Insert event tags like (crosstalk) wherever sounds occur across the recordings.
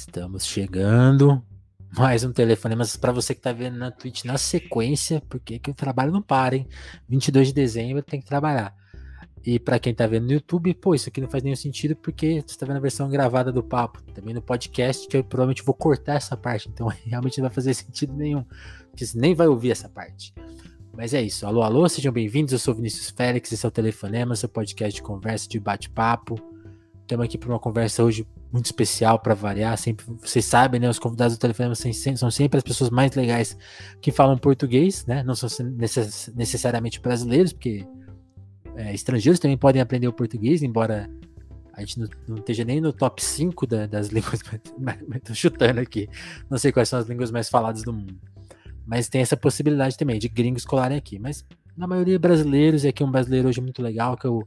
Estamos chegando. Mais um telefone, mas para você que tá vendo na Twitch na sequência, porque que o trabalho não para, hein? 22 de dezembro tem que trabalhar. E para quem tá vendo no YouTube, pô, isso aqui não faz nenhum sentido porque você tá vendo a versão gravada do papo. Também no podcast, que eu provavelmente vou cortar essa parte, então (laughs) realmente não vai fazer sentido nenhum. Porque você nem vai ouvir essa parte. Mas é isso. Alô, alô, sejam bem-vindos. Eu sou Vinícius Félix, esse é o Telefonema, seu podcast de conversa, de bate-papo. Estamos aqui para uma conversa hoje muito especial para variar. Sempre, vocês sabem, né? Os convidados do telefone são sempre as pessoas mais legais que falam português, né? Não são necess, necessariamente brasileiros, porque é, estrangeiros também podem aprender o português, embora a gente não, não esteja nem no top 5 da, das (laughs) línguas, mas, estou chutando aqui. Não sei quais são as línguas mais faladas do mundo. Mas tem essa possibilidade também de gringos colarem aqui. Mas na maioria brasileiros, e aqui um brasileiro hoje muito legal que eu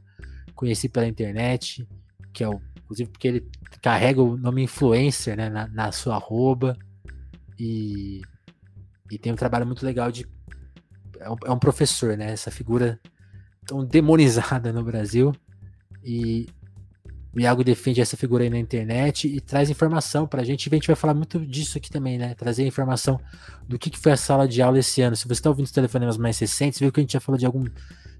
conheci pela internet que é o, inclusive porque ele carrega o nome influencer né, na, na sua arroba e, e tem um trabalho muito legal de é um, é um, professor, né? Essa figura tão demonizada no Brasil e Iago defende essa figura aí na internet e traz informação pra gente. E a gente vai falar muito disso aqui também, né? Trazer informação do que, que foi a sala de aula esse ano. Se você está ouvindo os telefonemas mais recentes, viu que a gente já falou de algum.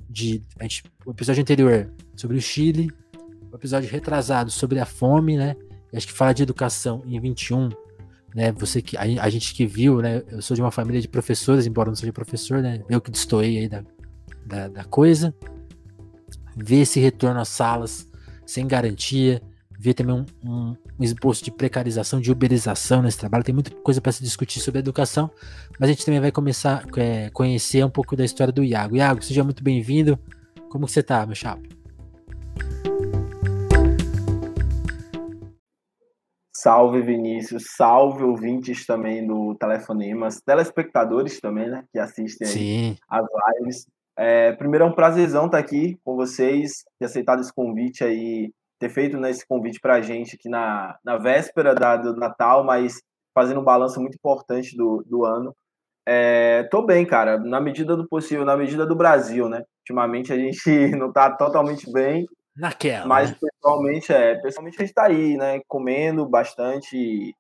De, a gente, o episódio anterior sobre o Chile, o episódio retrasado sobre a fome, né? Acho que fala de educação em 21, né? Você que a, a, gente que viu, né? Eu sou de uma família de professores, embora não seja professor, né? Eu que destoei aí da, da, da coisa. Ver esse retorno às salas sem garantia, ver também um, um, um esboço de precarização, de uberização nesse trabalho. Tem muita coisa para se discutir sobre educação, mas a gente também vai começar a é, conhecer um pouco da história do Iago. Iago, seja muito bem-vindo. Como que você tá, meu chapa? Salve Vinícius, salve ouvintes também do Telefonemas, telespectadores também, né, que assistem Sim. as lives. É, primeiro é um prazerzão estar aqui com vocês, ter aceitado esse convite aí, ter feito né, esse convite para a gente aqui na, na véspera da, do Natal, mas fazendo um balanço muito importante do, do ano. É, tô bem, cara, na medida do possível, na medida do Brasil, né? Ultimamente a gente (laughs) não está totalmente bem, Naquela. Mas né? pessoalmente, é, pessoalmente a gente está aí, né? Comendo bastante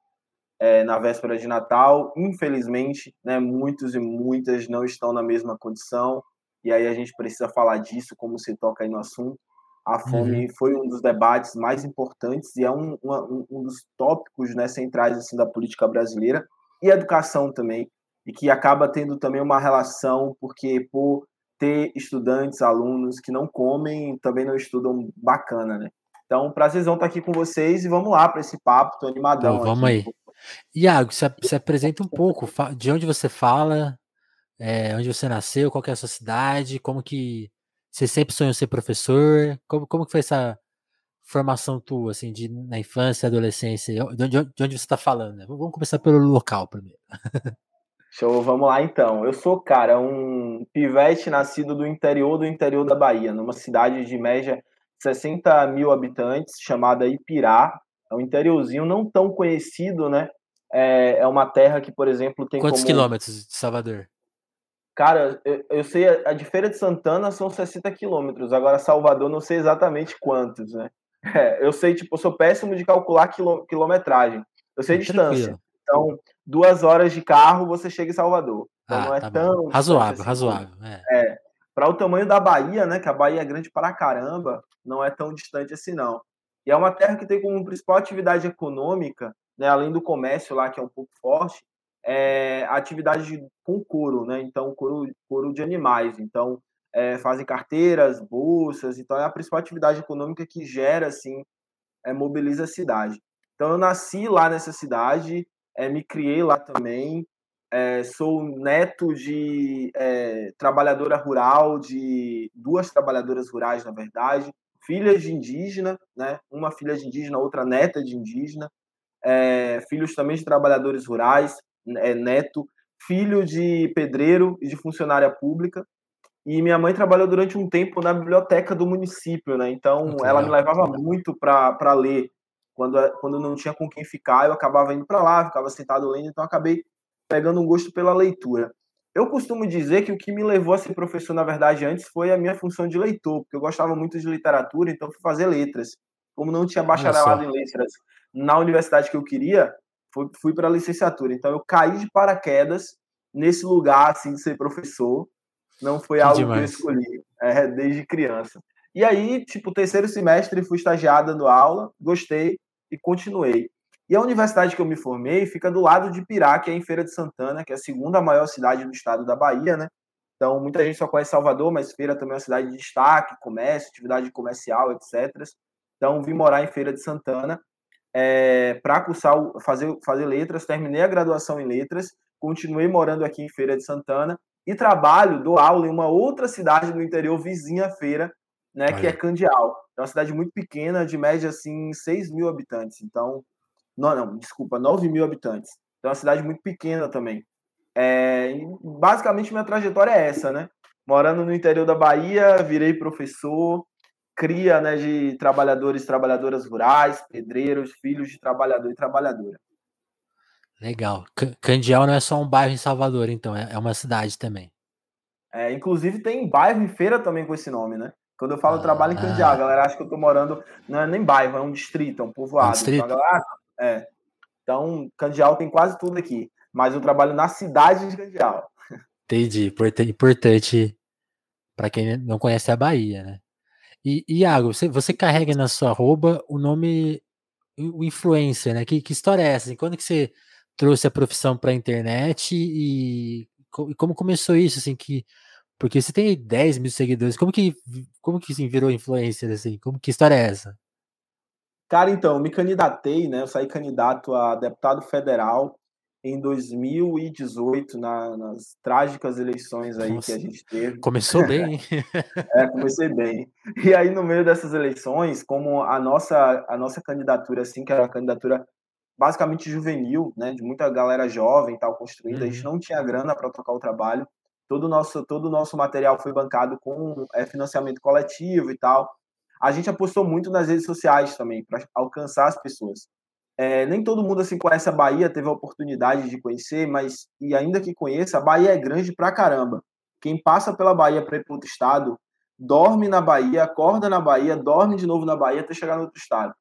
é, na véspera de Natal. Infelizmente, né, muitos e muitas não estão na mesma condição. E aí a gente precisa falar disso, como se toca aí no assunto. A fome uhum. foi um dos debates mais importantes e é um, uma, um dos tópicos né, centrais assim, da política brasileira. E educação também, e que acaba tendo também uma relação, porque por ter estudantes, alunos que não comem, também não estudam bacana, né? Então, prazerzão estar aqui com vocês e vamos lá para esse papo, tô animadão. Pô, vamos aqui. aí. Iago, se, se apresenta um pouco, de onde você fala, é, onde você nasceu, qual é a sua cidade, como que você sempre sonhou ser professor, como, como que foi essa formação tua, assim, de, na infância, adolescência, de onde, de onde você está falando, né? Vamos começar pelo local primeiro. (laughs) Show, vamos lá então. Eu sou, cara, um pivete nascido do interior do interior da Bahia, numa cidade de média 60 mil habitantes, chamada Ipirá. É um interiorzinho não tão conhecido, né? É, é uma terra que, por exemplo, tem Quantos como... quilômetros de Salvador? Cara, eu, eu sei, a, a de Feira de Santana são 60 quilômetros, agora Salvador não sei exatamente quantos, né? (laughs) É, eu sei, tipo, eu sou péssimo de calcular quilô, quilometragem. Eu sei a distância. Então, duas horas de carro você chega em Salvador. Então ah, não é tá tão. Razoável, assim, razoável. É. é. Para o tamanho da Bahia, né? Que a Bahia é grande para caramba, não é tão distante assim, não. E é uma terra que tem como principal atividade econômica, né, além do comércio lá, que é um pouco forte, é a atividade de, com couro, né? Então, couro, couro de animais. Então, é, fazem carteiras, bolsas. Então, é a principal atividade econômica que gera, assim, é, mobiliza a cidade. Então, eu nasci lá nessa cidade, é, me criei lá também. É, sou neto de é, trabalhadora rural, de duas trabalhadoras rurais, na verdade, filhas de indígena, né? uma filha de indígena, outra neta de indígena, é, filhos também de trabalhadores rurais, é, neto, filho de pedreiro e de funcionária pública. E minha mãe trabalhou durante um tempo na biblioteca do município, né? Então, ela me levava muito para ler quando, é, quando não tinha com quem ficar, eu acabava indo para lá, ficava sentado lendo, então acabei pegando um gosto pela leitura. Eu costumo dizer que o que me levou a ser professor, na verdade, antes foi a minha função de leitor, porque eu gostava muito de literatura, então fui fazer letras. Como não tinha bacharelado em letras na universidade que eu queria, fui, fui para a licenciatura. Então, eu caí de paraquedas nesse lugar, assim, de ser professor. Não foi que algo demais. que eu escolhi é, desde criança. E aí, tipo, terceiro semestre, fui estagiado dando aula, gostei e continuei. E a universidade que eu me formei fica do lado de Pirá, que é em Feira de Santana, que é a segunda maior cidade do estado da Bahia, né? Então, muita gente só conhece Salvador, mas Feira também é uma cidade de destaque, comércio, atividade comercial, etc. Então, vim morar em Feira de Santana é, para cursar, fazer, fazer letras, terminei a graduação em letras, continuei morando aqui em Feira de Santana e trabalho, dou aula em uma outra cidade do interior vizinha à Feira, né, que é Candial. É uma cidade muito pequena, de média, assim, 6 mil habitantes. Então, não, não, desculpa, 9 mil habitantes. Então, é uma cidade muito pequena também. É, basicamente, minha trajetória é essa, né? Morando no interior da Bahia, virei professor, cria né, de trabalhadores trabalhadoras rurais, pedreiros, filhos de trabalhador e trabalhadora. Legal. Candial não é só um bairro em Salvador, então, é, é uma cidade também. É, inclusive tem bairro e feira também com esse nome, né? Quando eu falo ah, trabalho em Candial, a galera acha que eu tô morando, não é nem bairro, é um distrito, é um povoado. Um distrito? Então, galera, é. Então, Candial tem quase tudo aqui, mas eu trabalho na cidade de Candial. Entendi, importante para quem não conhece a Bahia, né? E, Iago, você, você carrega na sua arroba o nome o influencer, né? Que, que história é essa? Assim, quando que você trouxe a profissão para a internet e, e, como começou isso? Assim, que, porque você tem 10 mil seguidores, como que, como que assim, virou influencer? Assim? Como, que história é essa? Cara, então, me candidatei, né? Eu saí candidato a deputado federal em 2018, na, nas trágicas eleições aí Nossa, que a gente teve. Começou bem, (laughs) hein? é, comecei bem. E aí, no meio dessas eleições, como a nossa, a nossa candidatura, assim, que era uma candidatura basicamente juvenil, né, de muita galera jovem tal construindo, uhum. a gente uhum. não tinha grana para tocar o trabalho. Todo o nosso, todo o nosso material foi bancado com é, financiamento coletivo e tal. A gente apostou muito nas redes sociais também, para alcançar as pessoas. É, nem todo mundo assim conhece a Bahia, teve a oportunidade de conhecer, mas e ainda que conheça, a Bahia é grande pra caramba. Quem passa pela Bahia para ir para outro estado, dorme na Bahia, acorda na Bahia, dorme de novo na Bahia até chegar no outro estado.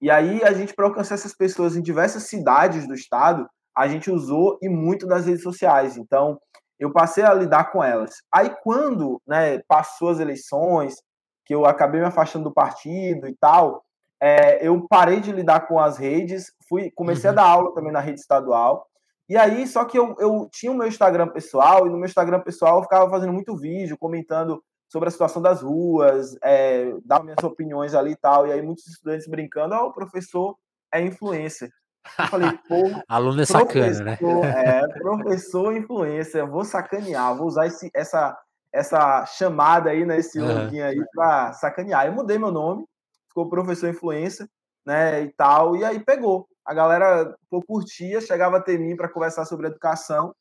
E aí a gente para alcançar essas pessoas em diversas cidades do estado, a gente usou e muito das redes sociais. Então, eu passei a lidar com elas. Aí quando, né, passou as eleições, que eu acabei me afastando do partido e tal, é, eu parei de lidar com as redes, fui, comecei uhum. a dar aula também na rede estadual. E aí, só que eu, eu tinha o meu Instagram pessoal, e no meu Instagram pessoal eu ficava fazendo muito vídeo, comentando sobre a situação das ruas, é, dava minhas opiniões ali e tal. E aí, muitos estudantes brincando, ó, oh, o professor é influencer. Eu falei, pô. (laughs) Aluno é sacana, né? É, professor influencer, vou sacanear, vou usar esse, essa, essa chamada aí, né? Esse uhum. aí pra sacanear. Eu mudei meu nome, ficou professor influência, né, e tal, e aí pegou. A galera pô, curtia, chegava até mim para conversar sobre educação,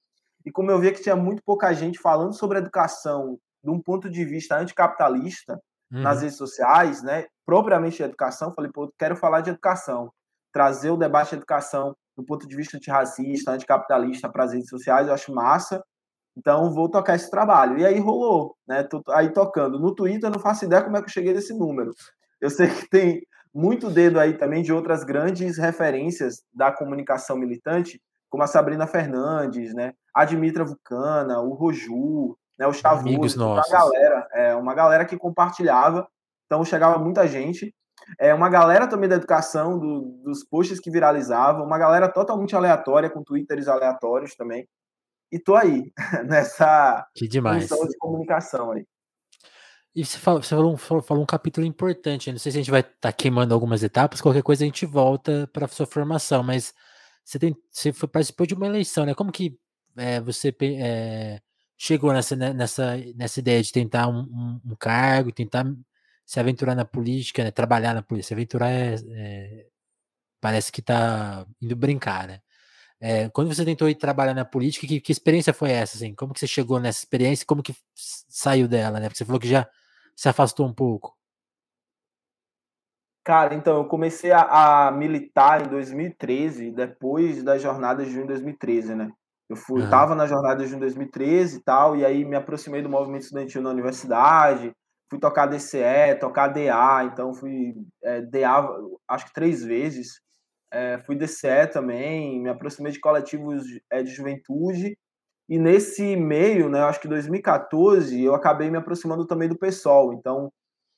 e como eu via que tinha muito pouca gente falando sobre educação de um ponto de vista anticapitalista uhum. nas redes sociais, né, propriamente de educação, falei, pô, quero falar de educação, trazer o debate de educação do ponto de vista antirracista, anticapitalista para as redes sociais, eu acho massa. Então, vou tocar esse trabalho. E aí rolou, né? Tô aí tocando. No Twitter, eu não faço ideia como é que eu cheguei nesse número. Eu sei que tem muito dedo aí também de outras grandes referências da comunicação militante, como a Sabrina Fernandes, né? A Dimitra Vulcana, o Roju, né? o Stavus, uma galera, é, uma galera que compartilhava, então chegava muita gente. É uma galera também da educação, do, dos posts que viralizavam, uma galera totalmente aleatória, com twitters aleatórios também. E tô aí, (laughs) nessa que demais. função de comunicação aí. E você falou, você falou, falou, falou um capítulo importante. Não sei se a gente vai estar tá queimando algumas etapas, qualquer coisa a gente volta para sua formação, mas você, tem, você foi, participou de uma eleição, né? Como que é, você é, chegou nessa, né, nessa, nessa ideia de tentar um, um, um, cargo, tentar se aventurar na política, né? Trabalhar na política. Se aventurar é, é parece que está indo brincar, né? É, quando você tentou ir trabalhar na política, que, que, experiência foi essa? Assim? Como que você chegou nessa experiência? Como que saiu dela, né? Porque você falou que já se afastou um pouco? Cara, então, eu comecei a, a militar em 2013, depois das jornadas de junho de 2013, né? Eu fui, uhum. tava na jornada de junho de 2013 e tal, e aí me aproximei do movimento estudantil na universidade, fui tocar DCE, tocar DA, então fui é, DA, acho que três vezes, é, fui DCE também, me aproximei de coletivos é, de juventude, e nesse meio, né, acho que 2014, eu acabei me aproximando também do PSOL, então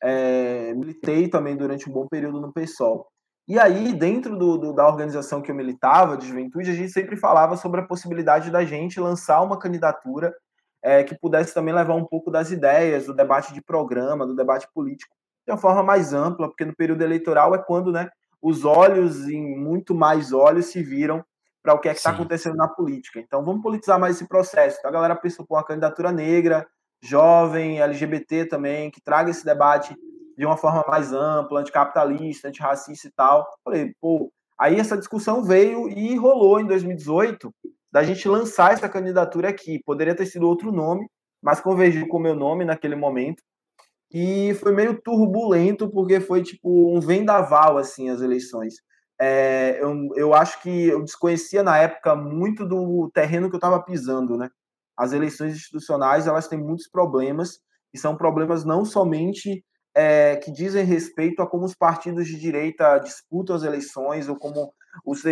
é, militei também durante um bom período no PSOL. E aí, dentro do, do, da organização que eu militava, de juventude, a gente sempre falava sobre a possibilidade da gente lançar uma candidatura é, que pudesse também levar um pouco das ideias, do debate de programa, do debate político, de uma forma mais ampla, porque no período eleitoral é quando né, os olhos, em muito mais olhos, se viram para o que é que está acontecendo na política. Então, vamos politizar mais esse processo. Então, a galera pensou por uma candidatura negra, jovem, LGBT também, que traga esse debate de uma forma mais ampla, anticapitalista, antirracista e tal. Falei, pô, aí essa discussão veio e rolou em 2018 da gente lançar essa candidatura aqui. Poderia ter sido outro nome, mas convergiu com o meu nome naquele momento. E foi meio turbulento, porque foi tipo um vendaval, assim, as eleições. É, eu, eu acho que eu desconhecia na época muito do terreno que eu estava pisando, né? As eleições institucionais, elas têm muitos problemas, e são problemas não somente é, que dizem respeito a como os partidos de direita disputam as eleições, ou como os,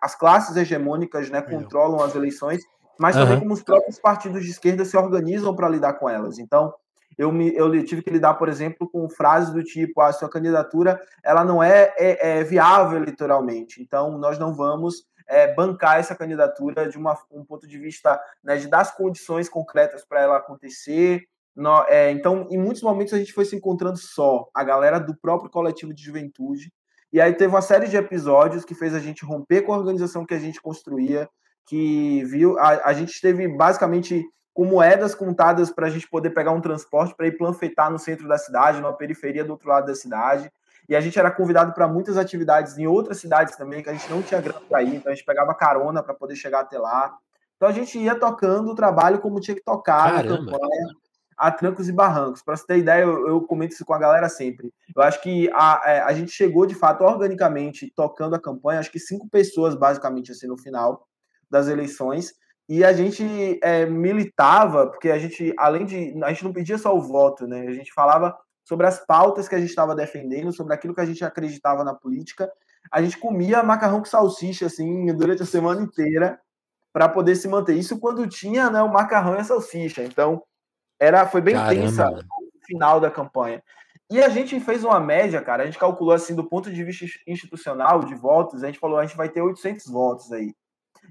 as classes hegemônicas né, controlam as eleições, mas também uhum. como os próprios partidos de esquerda se organizam para lidar com elas. Então, eu, me, eu tive que lidar, por exemplo, com frases do tipo: a sua candidatura ela não é, é, é viável eleitoralmente, então nós não vamos é, bancar essa candidatura de uma, um ponto de vista né, de dar as condições concretas para ela acontecer. No, é, então, em muitos momentos, a gente foi se encontrando só, a galera do próprio coletivo de juventude. E aí teve uma série de episódios que fez a gente romper com a organização que a gente construía, que viu. A, a gente teve basicamente com moedas contadas para a gente poder pegar um transporte para ir planfetar no centro da cidade, na periferia do outro lado da cidade. E a gente era convidado para muitas atividades em outras cidades também, que a gente não tinha grana para ir, então a gente pegava carona para poder chegar até lá. Então a gente ia tocando o trabalho como tinha que tocar Caramba. na campanha, a trancos e barrancos. Para você ter ideia, eu, eu, comento isso com a galera sempre. Eu acho que a, é, a gente chegou de fato organicamente tocando a campanha, acho que cinco pessoas basicamente assim no final das eleições e a gente é, militava, porque a gente, além de. A gente não pedia só o voto, né? A gente falava sobre as pautas que a gente estava defendendo, sobre aquilo que a gente acreditava na política. A gente comia macarrão com salsicha, assim, durante a semana inteira, para poder se manter. Isso quando tinha né, o macarrão e a salsicha. Então, era, foi bem Caramba. tensa o final da campanha. E a gente fez uma média, cara. A gente calculou assim, do ponto de vista institucional, de votos, a gente falou, a gente vai ter 800 votos aí.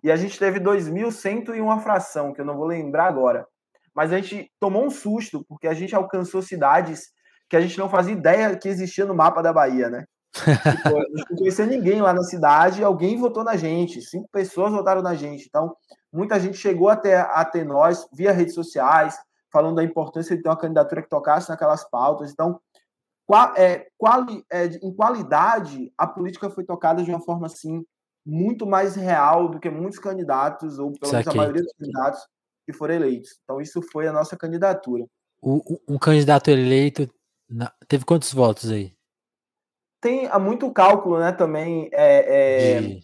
E a gente teve 2.100 e uma fração, que eu não vou lembrar agora. Mas a gente tomou um susto, porque a gente alcançou cidades que a gente não fazia ideia que existia no mapa da Bahia, né? tipo, a gente não conhecia ninguém lá na cidade, alguém votou na gente, cinco pessoas votaram na gente. Então, muita gente chegou até, até nós via redes sociais, falando da importância de ter uma candidatura que tocasse naquelas pautas. Então, qual, é, quali, é, em qualidade, a política foi tocada de uma forma assim muito mais real do que muitos candidatos, ou pelo menos a maioria dos candidatos que foram eleitos. Então, isso foi a nossa candidatura. O, um candidato eleito teve quantos votos aí? Tem há muito cálculo, né? Também é, é, De...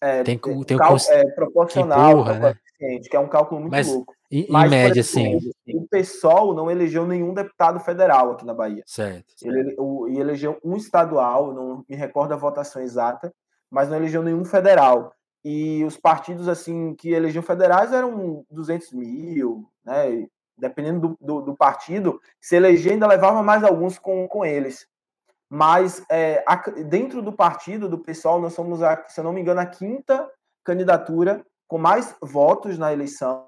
é tem, tem, tem cal, é, proporcional empurra, né? que é um cálculo muito Mas, louco. Em, Mas, média, sim. O PSOL não elegeu nenhum deputado federal aqui na Bahia. Certo. Ele, o, e elegeu um estadual, não me recordo a votação exata, mas não elegeu nenhum federal. E os partidos assim que elegiam federais eram 200 mil, né? Dependendo do, do, do partido, se eleger ainda levava mais alguns com, com eles. Mas é, a, dentro do partido, do pessoal, nós somos, a, se eu não me engano, a quinta candidatura com mais votos na eleição.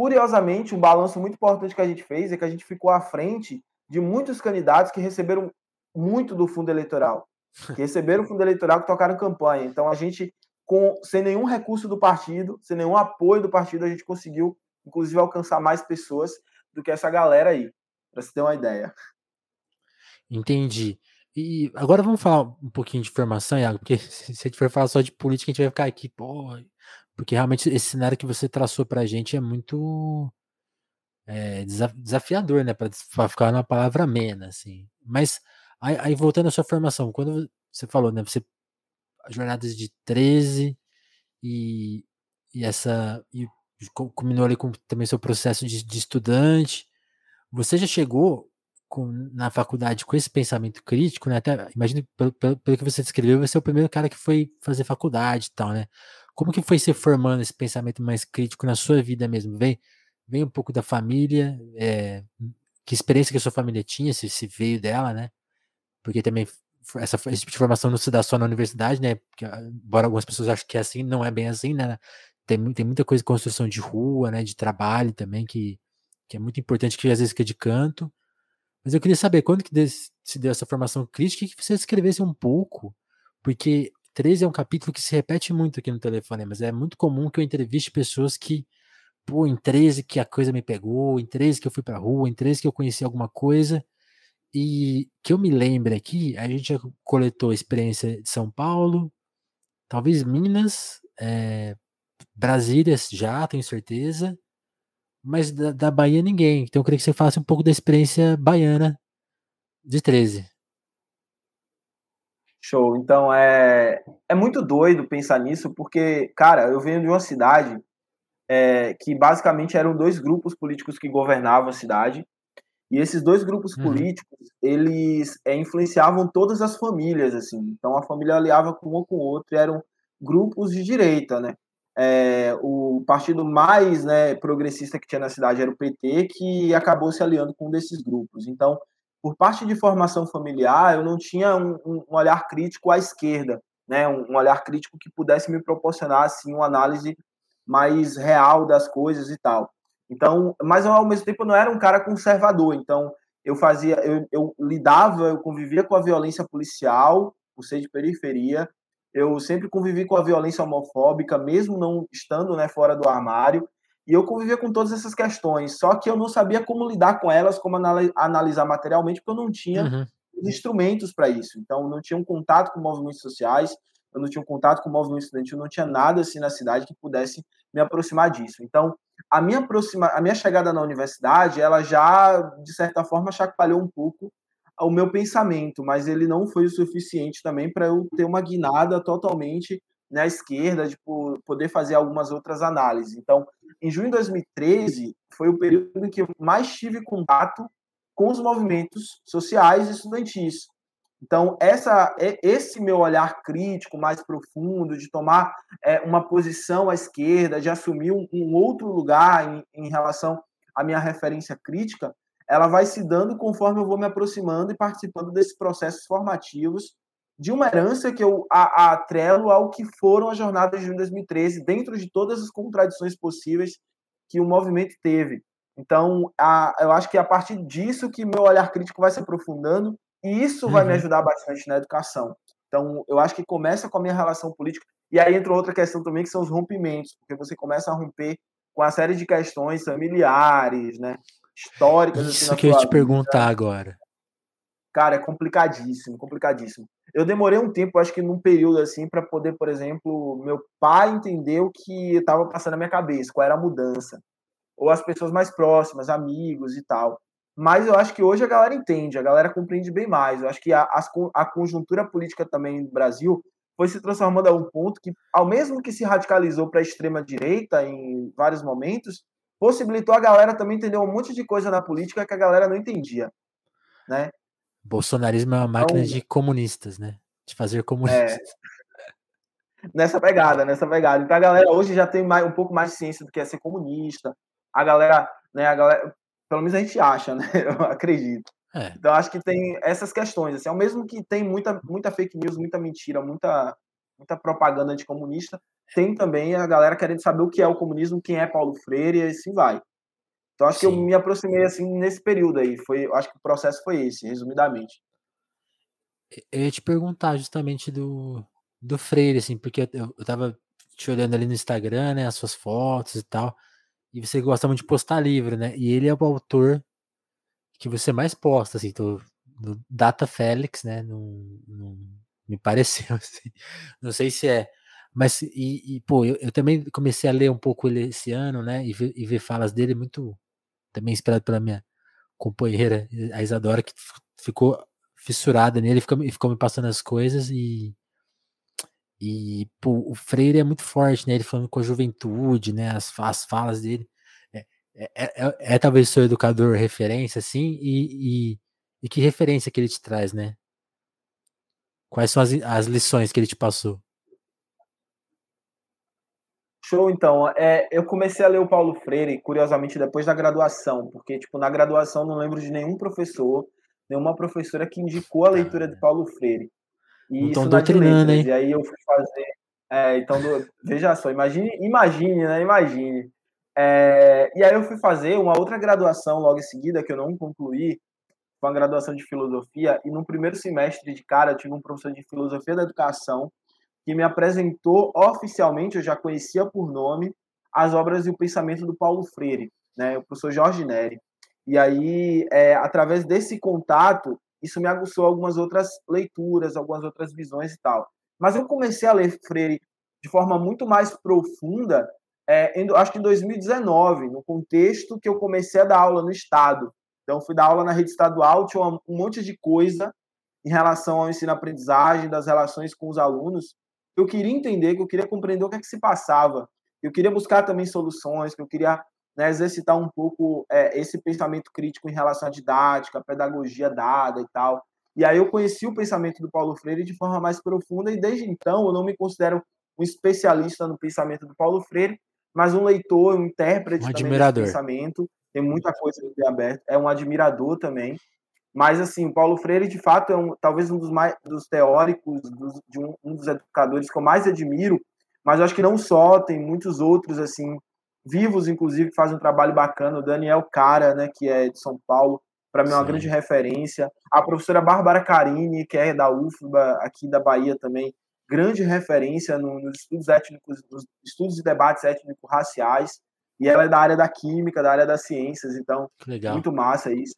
Curiosamente, um balanço muito importante que a gente fez é que a gente ficou à frente de muitos candidatos que receberam muito do fundo eleitoral (laughs) que receberam o fundo eleitoral que tocaram campanha. Então a gente, com, sem nenhum recurso do partido, sem nenhum apoio do partido, a gente conseguiu, inclusive, alcançar mais pessoas do que essa galera aí, para você ter uma ideia. Entendi. E agora vamos falar um pouquinho de formação, Iago, porque (laughs) se a gente for falar só de política, a gente vai ficar aqui, pô, porque realmente esse cenário que você traçou para a gente é muito é, desafiador, né, para ficar na palavra amena, assim. Mas Aí, aí, voltando à sua formação, quando você falou, né? Você jornadas de 13 e, e essa e culminou ali com também seu processo de, de estudante. Você já chegou com, na faculdade com esse pensamento crítico, né? Até imagino pelo, pelo, pelo, que você descreveu, você é o primeiro cara que foi fazer faculdade e tal, né? Como que foi se formando esse pensamento mais crítico na sua vida mesmo? Vem, vem um pouco da família, é, que experiência que a sua família tinha, se, se veio dela, né? Porque também essa, esse tipo de formação não se dá só na universidade, né? Porque, ah, embora algumas pessoas achem que é assim, não é bem assim, né? Tem, tem muita coisa de construção de rua, né? De trabalho também, que, que é muito importante, que às vezes fica de canto. Mas eu queria saber, quando que se deu essa formação crítica, que você escrevesse um pouco, porque 13 é um capítulo que se repete muito aqui no telefone, mas é muito comum que eu entreviste pessoas que, pô, em 13 que a coisa me pegou, em 13 que eu fui pra rua, em 13 que eu conheci alguma coisa, e que eu me lembre aqui, a gente já coletou experiência de São Paulo, talvez Minas, é, Brasília já, tenho certeza, mas da, da Bahia ninguém. Então eu queria que você falasse um pouco da experiência baiana de 13. Show. Então é, é muito doido pensar nisso, porque, cara, eu venho de uma cidade é, que basicamente eram dois grupos políticos que governavam a cidade. E esses dois grupos uhum. políticos, eles é, influenciavam todas as famílias, assim. Então a família aliava com um com o outro, e eram grupos de direita, né? É, o partido mais né, progressista que tinha na cidade era o PT, que acabou se aliando com um desses grupos. Então, por parte de formação familiar, eu não tinha um, um olhar crítico à esquerda, né, um, um, olhar crítico que pudesse me proporcionar assim, uma análise mais real das coisas e tal. Então, mas ao mesmo tempo eu não era um cara conservador, então eu fazia, eu, eu lidava, eu convivia com a violência policial, por ser de periferia, eu sempre convivi com a violência homofóbica, mesmo não estando né, fora do armário, e eu convivia com todas essas questões, só que eu não sabia como lidar com elas, como analisar materialmente, porque eu não tinha uhum. instrumentos para isso. Então, eu não tinha um contato com movimentos sociais, eu não tinha um contato com o movimento estudantil, não tinha nada assim na cidade que pudesse me aproximar disso. Então, a minha, aproxima, a minha chegada na universidade, ela já, de certa forma, chacoalhou um pouco o meu pensamento, mas ele não foi o suficiente também para eu ter uma guinada totalmente na esquerda, de poder fazer algumas outras análises. Então, em junho de 2013, foi o período em que mais tive contato com os movimentos sociais e estudantis. Então, essa, esse meu olhar crítico mais profundo, de tomar é, uma posição à esquerda, de assumir um, um outro lugar em, em, relação à minha referência crítica, ela vai se dando conforme eu vou me aproximando e participando desses processos formativos de uma herança que eu atrelo ao que foram as jornadas de junho de 2013, dentro de todas as contradições possíveis que o movimento teve. Então, a, eu acho que é a partir disso que meu olhar crítico vai se aprofundando e isso vai me uhum. ajudar bastante na educação. Então, eu acho que começa com a minha relação política. E aí entra outra questão também, que são os rompimentos, porque você começa a romper com a série de questões familiares, né? Históricas. Assim, isso assim, que eu ia te vida. perguntar agora. Cara, é complicadíssimo, complicadíssimo. Eu demorei um tempo, acho que num período assim, para poder, por exemplo, meu pai entender o que estava passando na minha cabeça, qual era a mudança. Ou as pessoas mais próximas, amigos e tal. Mas eu acho que hoje a galera entende, a galera compreende bem mais. Eu acho que a, a conjuntura política também do Brasil foi se transformando a um ponto que, ao mesmo que se radicalizou para a extrema-direita em vários momentos, possibilitou a galera também entender um monte de coisa na política que a galera não entendia. Né? Bolsonarismo é uma máquina então, de comunistas, né? De fazer comunistas. É, (laughs) nessa pegada, nessa pegada. Então a galera hoje já tem mais, um pouco mais de ciência do que é ser comunista. A galera, né, a galera, pelo menos a gente acha, (laughs) né? Eu acredito. É. Então acho que tem essas questões, assim, ao mesmo que tem muita, muita fake news, muita mentira, muita, muita propaganda anticomunista, tem também a galera querendo saber o que é o comunismo, quem é Paulo Freire e assim vai. Então acho Sim. que eu me aproximei assim nesse período aí, foi, acho que o processo foi esse, resumidamente. Eu ia te perguntar justamente do, do Freire, assim, porque eu, eu tava te olhando ali no Instagram, né, as suas fotos e tal, e você gosta muito de postar livro, né? E ele é o autor que você mais posta, assim, tô, no Data Félix, né? Não, não me pareceu, (laughs) assim. Não sei se é. Mas, e, e pô, eu, eu, também comecei a ler um pouco ele esse ano, né? E e ver falas dele muito, também inspirado pela minha companheira, a Isadora, que ficou fissurada nele, ficou, ficou me passando as coisas e e pô, o Freire é muito forte, né? Ele falando com a juventude, né? As, as falas dele. É, é, é, é, é talvez seu educador referência, assim, e, e, e que referência que ele te traz, né? Quais são as, as lições que ele te passou? Show, então. É, eu comecei a ler o Paulo Freire, curiosamente, depois da graduação, porque, tipo, na graduação não lembro de nenhum professor, nenhuma professora que indicou a leitura de Paulo Freire. E então, isso doutrinando, hein? E aí eu fui fazer... É, então, do, veja só, imagine, imagine, né? Imagine. É, e aí eu fui fazer uma outra graduação logo em seguida, que eu não concluí, foi uma graduação de filosofia, e no primeiro semestre de cara eu tive um professor de filosofia da educação que me apresentou oficialmente, eu já conhecia por nome, as obras e o pensamento do Paulo Freire, né, o professor Jorge Neri. E aí, é, através desse contato, isso me aguçou algumas outras leituras, algumas outras visões e tal. Mas eu comecei a ler Freire de forma muito mais profunda, é, em, acho que em 2019, no contexto que eu comecei a dar aula no Estado. Então, fui dar aula na rede estadual, tinha um monte de coisa em relação ao ensino-aprendizagem, das relações com os alunos, eu queria entender, que eu queria compreender o que é que se passava. Eu queria buscar também soluções, que eu queria né, exercitar um pouco é, esse pensamento crítico em relação à didática, à pedagogia dada e tal. E aí eu conheci o pensamento do Paulo Freire de forma mais profunda e desde então eu não me considero um especialista no pensamento do Paulo Freire, mas um leitor, um intérprete um desse pensamento. Tem muita coisa que aberto. É um admirador também. Mas, assim, o Paulo Freire, de fato, é um, talvez um dos, mais, dos teóricos, dos, de um, um, dos educadores que eu mais admiro, mas acho que não só, tem muitos outros, assim, vivos, inclusive, que fazem um trabalho bacana. O Daniel Cara, né, que é de São Paulo, para mim é uma Sim. grande referência. A professora Bárbara Carini, que é da UFBA, aqui da Bahia também, grande referência no, nos estudos étnicos, nos estudos e debates étnico-raciais. E ela é da área da química, da área das ciências, então, muito massa isso.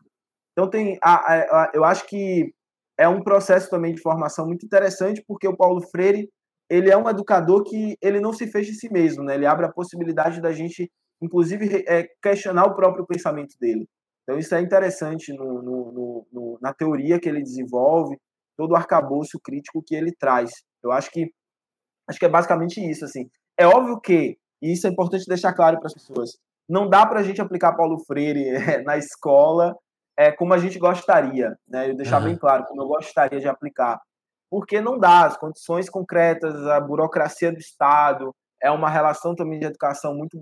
Então tem, a, a, a, eu acho que é um processo também de formação muito interessante, porque o Paulo Freire ele é um educador que ele não se fecha em si mesmo, né? Ele abre a possibilidade da gente, inclusive, é, questionar o próprio pensamento dele. Então isso é interessante no, no, no, na teoria que ele desenvolve, todo o arcabouço crítico que ele traz. Eu acho que acho que é basicamente isso. Assim, é óbvio que e isso é importante deixar claro para as pessoas. Não dá para a gente aplicar Paulo Freire (laughs) na escola é, como a gente gostaria, né? Eu deixar uhum. bem claro como eu gostaria de aplicar, porque não dá as condições concretas, a burocracia do Estado é uma relação também de educação muito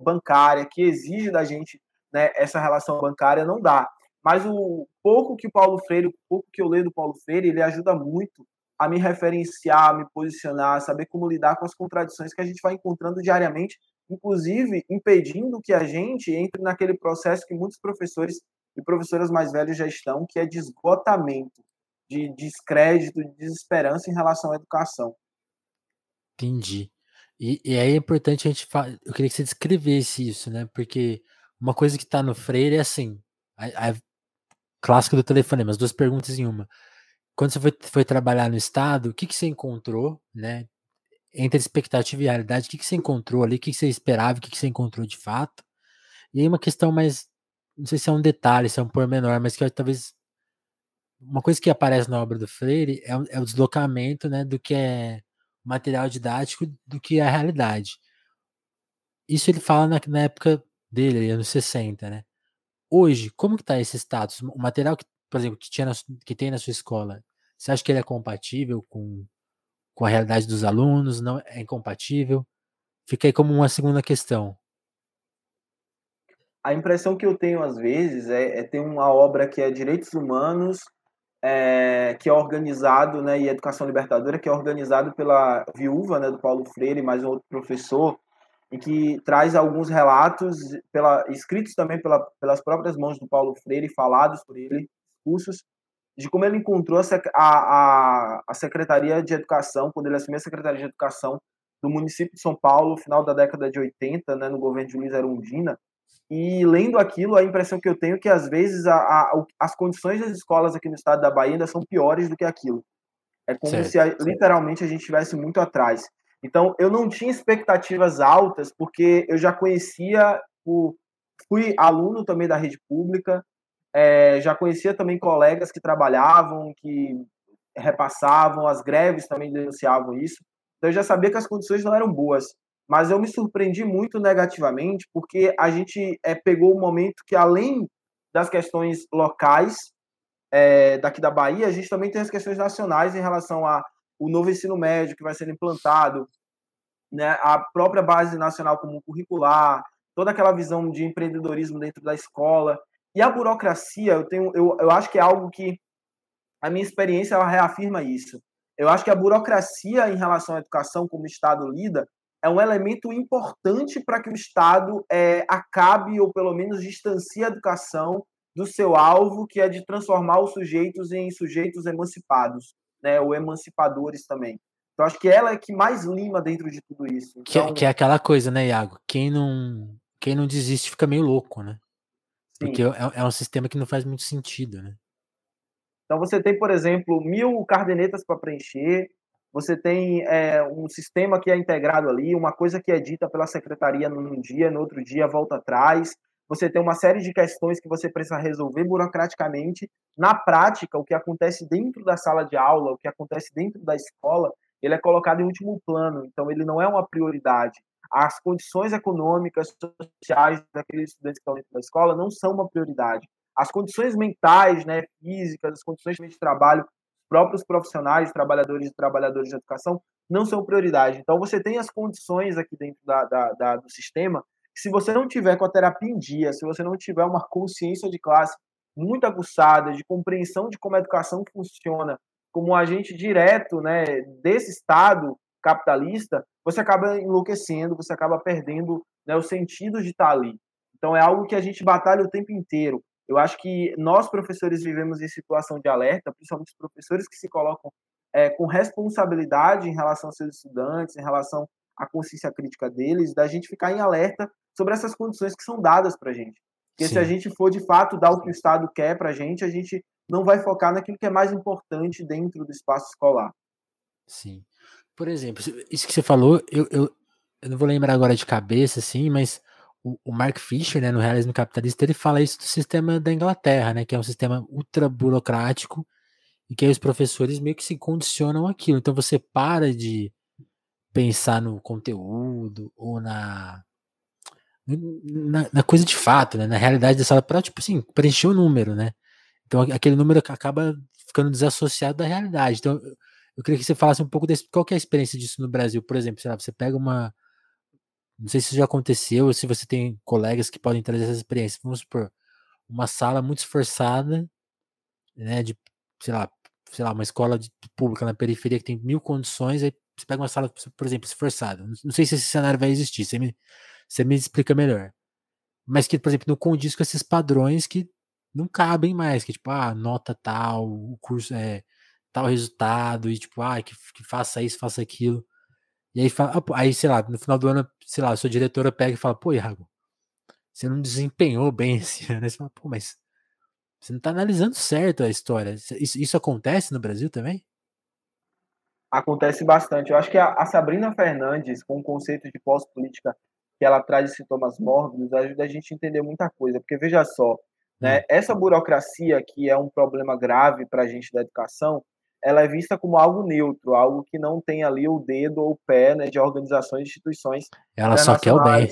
bancária que exige da gente né, essa relação bancária não dá. Mas o pouco que o Paulo Freire, o pouco que eu leio do Paulo Freire, ele ajuda muito a me referenciar, a me posicionar, a saber como lidar com as contradições que a gente vai encontrando diariamente, inclusive impedindo que a gente entre naquele processo que muitos professores e professoras mais velhas já estão, que é de esgotamento, de descrédito, de desesperança em relação à educação. Entendi. E, e aí é importante a gente falar, eu queria que você descrevesse isso, né? Porque uma coisa que está no Freire é assim, a, a clássico do telefonema, as duas perguntas em uma. Quando você foi, foi trabalhar no Estado, o que, que você encontrou, né? Entre expectativa e realidade, o que, que você encontrou ali, o que, que você esperava, o que, que você encontrou de fato? E aí uma questão mais não sei se é um detalhe, se é um pormenor, mas que talvez uma coisa que aparece na obra do Freire é, é o deslocamento né, do que é material didático do que é a realidade. Isso ele fala na, na época dele, anos 60, né? Hoje, como que tá esse status? O material que, por exemplo, que, tinha na, que tem na sua escola, você acha que ele é compatível com, com a realidade dos alunos? Não é incompatível? Fica aí como uma segunda questão a impressão que eu tenho às vezes é, é ter uma obra que é direitos humanos, é, que é organizado, né, e educação libertadora, que é organizado pela viúva, né, do Paulo Freire, mais um outro professor, e que traz alguns relatos pela, escritos também pela, pelas próprias mãos do Paulo Freire, falados por ele, cursos, de como ele encontrou a, a, a Secretaria de Educação, quando ele assumiu a Secretaria de Educação do município de São Paulo, final da década de 80, né, no governo de Luiz Arundina, e lendo aquilo, a impressão que eu tenho é que às vezes a, a, as condições das escolas aqui no estado da Bahia ainda são piores do que aquilo. É como certo, se a, literalmente a gente estivesse muito atrás. Então, eu não tinha expectativas altas, porque eu já conhecia, o, fui aluno também da rede pública, é, já conhecia também colegas que trabalhavam, que repassavam, as greves também denunciavam isso. Então, eu já sabia que as condições não eram boas mas eu me surpreendi muito negativamente porque a gente é, pegou um momento que, além das questões locais, é, daqui da Bahia, a gente também tem as questões nacionais em relação ao novo ensino médio que vai ser implantado, né, a própria base nacional comum curricular, toda aquela visão de empreendedorismo dentro da escola. E a burocracia, eu, tenho, eu, eu acho que é algo que a minha experiência ela reafirma isso. Eu acho que a burocracia em relação à educação, como o Estado lida, é um elemento importante para que o Estado é, acabe, ou pelo menos distancie a educação do seu alvo, que é de transformar os sujeitos em sujeitos emancipados, né, ou emancipadores também. Então, acho que ela é que mais lima dentro de tudo isso. Então... Que, é, então que, é aquela coisa, né, Iago? Quem não, quem não desiste fica meio louco, né? Sim. Porque é, é um sistema que não faz muito sentido, né? Então, você tem, por exemplo, mil cardenetas para preencher, você tem é, um sistema que é integrado ali, uma coisa que é dita pela secretaria num dia, no outro dia volta atrás. Você tem uma série de questões que você precisa resolver burocraticamente. Na prática, o que acontece dentro da sala de aula, o que acontece dentro da escola, ele é colocado em último plano, então ele não é uma prioridade. As condições econômicas, sociais daqueles estudantes que estão dentro da escola não são uma prioridade. As condições mentais, né, físicas, as condições de trabalho, próprios profissionais, trabalhadores e trabalhadoras de educação, não são prioridade. Então, você tem as condições aqui dentro da, da, da, do sistema, que se você não tiver com a terapia em dia, se você não tiver uma consciência de classe muito aguçada, de compreensão de como a educação funciona, como um agente direto né, desse Estado capitalista, você acaba enlouquecendo, você acaba perdendo né, o sentido de estar ali. Então é algo que a gente batalha o tempo inteiro. Eu acho que nós, professores, vivemos em situação de alerta, principalmente os professores que se colocam é, com responsabilidade em relação aos seus estudantes, em relação à consciência crítica deles, da gente ficar em alerta sobre essas condições que são dadas para a gente. Porque Sim. se a gente for de fato dar o que o Estado quer para a gente, a gente não vai focar naquilo que é mais importante dentro do espaço escolar. Sim. Por exemplo, isso que você falou, eu, eu, eu não vou lembrar agora de cabeça, assim, mas o, Mark Fisher, né, no Realismo Capitalista, ele fala isso do sistema da Inglaterra, né, que é um sistema ultra burocrático e que aí os professores meio que se condicionam aquilo. Então você para de pensar no conteúdo ou na na, na coisa de fato, né, na realidade da sala para tipo assim, preencher o número, né? Então aquele número acaba ficando desassociado da realidade. Então eu queria que você falasse um pouco desse, qual é a experiência disso no Brasil, por exemplo, sei lá, você pega uma não sei se isso já aconteceu, se você tem colegas que podem trazer essa experiência. Vamos supor, uma sala muito esforçada, né, de, sei lá, sei lá, uma escola de, pública na periferia que tem mil condições, aí você pega uma sala, por exemplo, esforçada. Não sei se esse cenário vai existir, você me, você me explica melhor. Mas que, por exemplo, não condiz com esses padrões que não cabem mais, que tipo, ah, nota tal, o curso é tal resultado, e tipo, ah, que, que faça isso, faça aquilo. E aí, fala, aí, sei lá, no final do ano, sei lá, a sua diretora pega e fala, pô, Iago, você não desempenhou bem (laughs) esse ano. Aí você fala, pô, mas você não tá analisando certo a história. Isso, isso acontece no Brasil também? Acontece bastante. Eu acho que a, a Sabrina Fernandes, com o conceito de pós-política que ela traz de sintomas mórbidos, ajuda a gente a entender muita coisa. Porque, veja só, né? Hum. Essa burocracia, que é um problema grave para a gente da educação, ela é vista como algo neutro, algo que não tem ali o dedo ou o pé né, de organizações e instituições. Ela só quer o bem.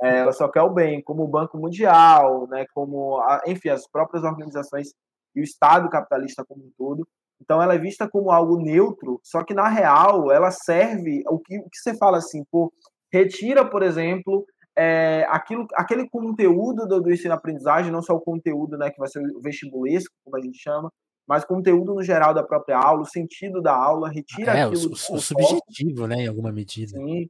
É, ela só quer o bem, como o Banco Mundial, né, como, a, enfim, as próprias organizações e o Estado capitalista como um todo. Então, ela é vista como algo neutro, só que, na real, ela serve. O que, o que você fala assim, por retira, por exemplo, é, aquilo, aquele conteúdo do, do ensino-aprendizagem, não só o conteúdo né, que vai ser vestibulesco, como a gente chama, mas conteúdo no geral da própria aula, o sentido da aula, retira é, aquilo. O, o subjetivo, né, em alguma medida. Sim.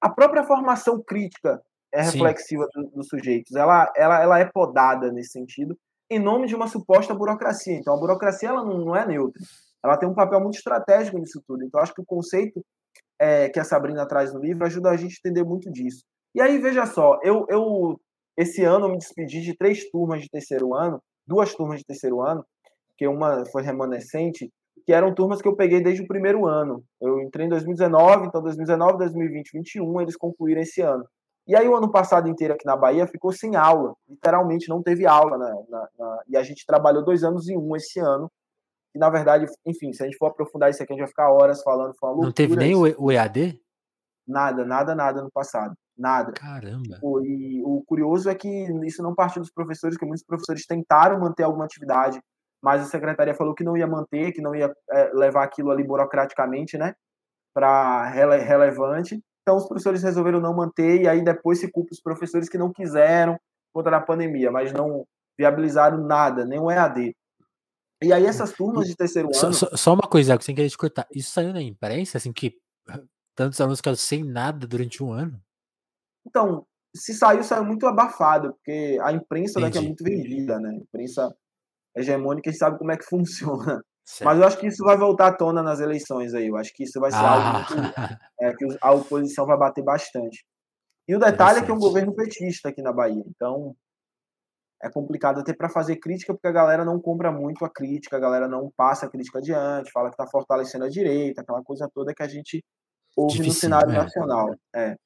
A própria formação crítica é reflexiva dos do sujeitos. Ela, ela, ela é podada nesse sentido, em nome de uma suposta burocracia. Então, a burocracia ela não, não é neutra. Ela tem um papel muito estratégico nisso tudo. Então, acho que o conceito é, que a Sabrina traz no livro ajuda a gente a entender muito disso. E aí, veja só, eu, eu esse ano eu me despedi de três turmas de terceiro ano, duas turmas de terceiro ano, que uma foi remanescente, que eram turmas que eu peguei desde o primeiro ano. Eu entrei em 2019, então 2019, 2020, 2021, eles concluíram esse ano. E aí o ano passado inteiro aqui na Bahia ficou sem aula, literalmente não teve aula, né? Na, na, e a gente trabalhou dois anos em um esse ano. E na verdade, enfim, se a gente for aprofundar isso aqui, a gente vai ficar horas falando. não teve nem o EAD? Nada, nada, nada no passado. Nada. Caramba. e o curioso é que isso não partiu dos professores, que muitos professores tentaram manter alguma atividade mas a secretaria falou que não ia manter, que não ia é, levar aquilo ali burocraticamente, né, para rele relevante. Então os professores resolveram não manter e aí depois se culpa os professores que não quiseram contra a pandemia, mas não viabilizaram nada, nem o EAD. E aí essas turmas de terceiro ano. Só, só uma coisa, sem querer te cortar. Isso saiu na imprensa, assim, que tantos alunos ficaram sem nada durante um ano? Então, se saiu, saiu muito abafado, porque a imprensa daqui é muito vendida, né? A imprensa hegemônica a gente sabe como é que (laughs) funciona. Certo. Mas eu acho que isso vai voltar à tona nas eleições aí. Eu acho que isso vai ser ah. algo muito, é, que a oposição vai bater bastante. E o detalhe é que é um governo petista aqui na Bahia. Então, é complicado até para fazer crítica, porque a galera não compra muito a crítica, a galera não passa a crítica adiante, fala que está fortalecendo a direita, aquela coisa toda que a gente ouve Difícil, no cenário né? nacional. É.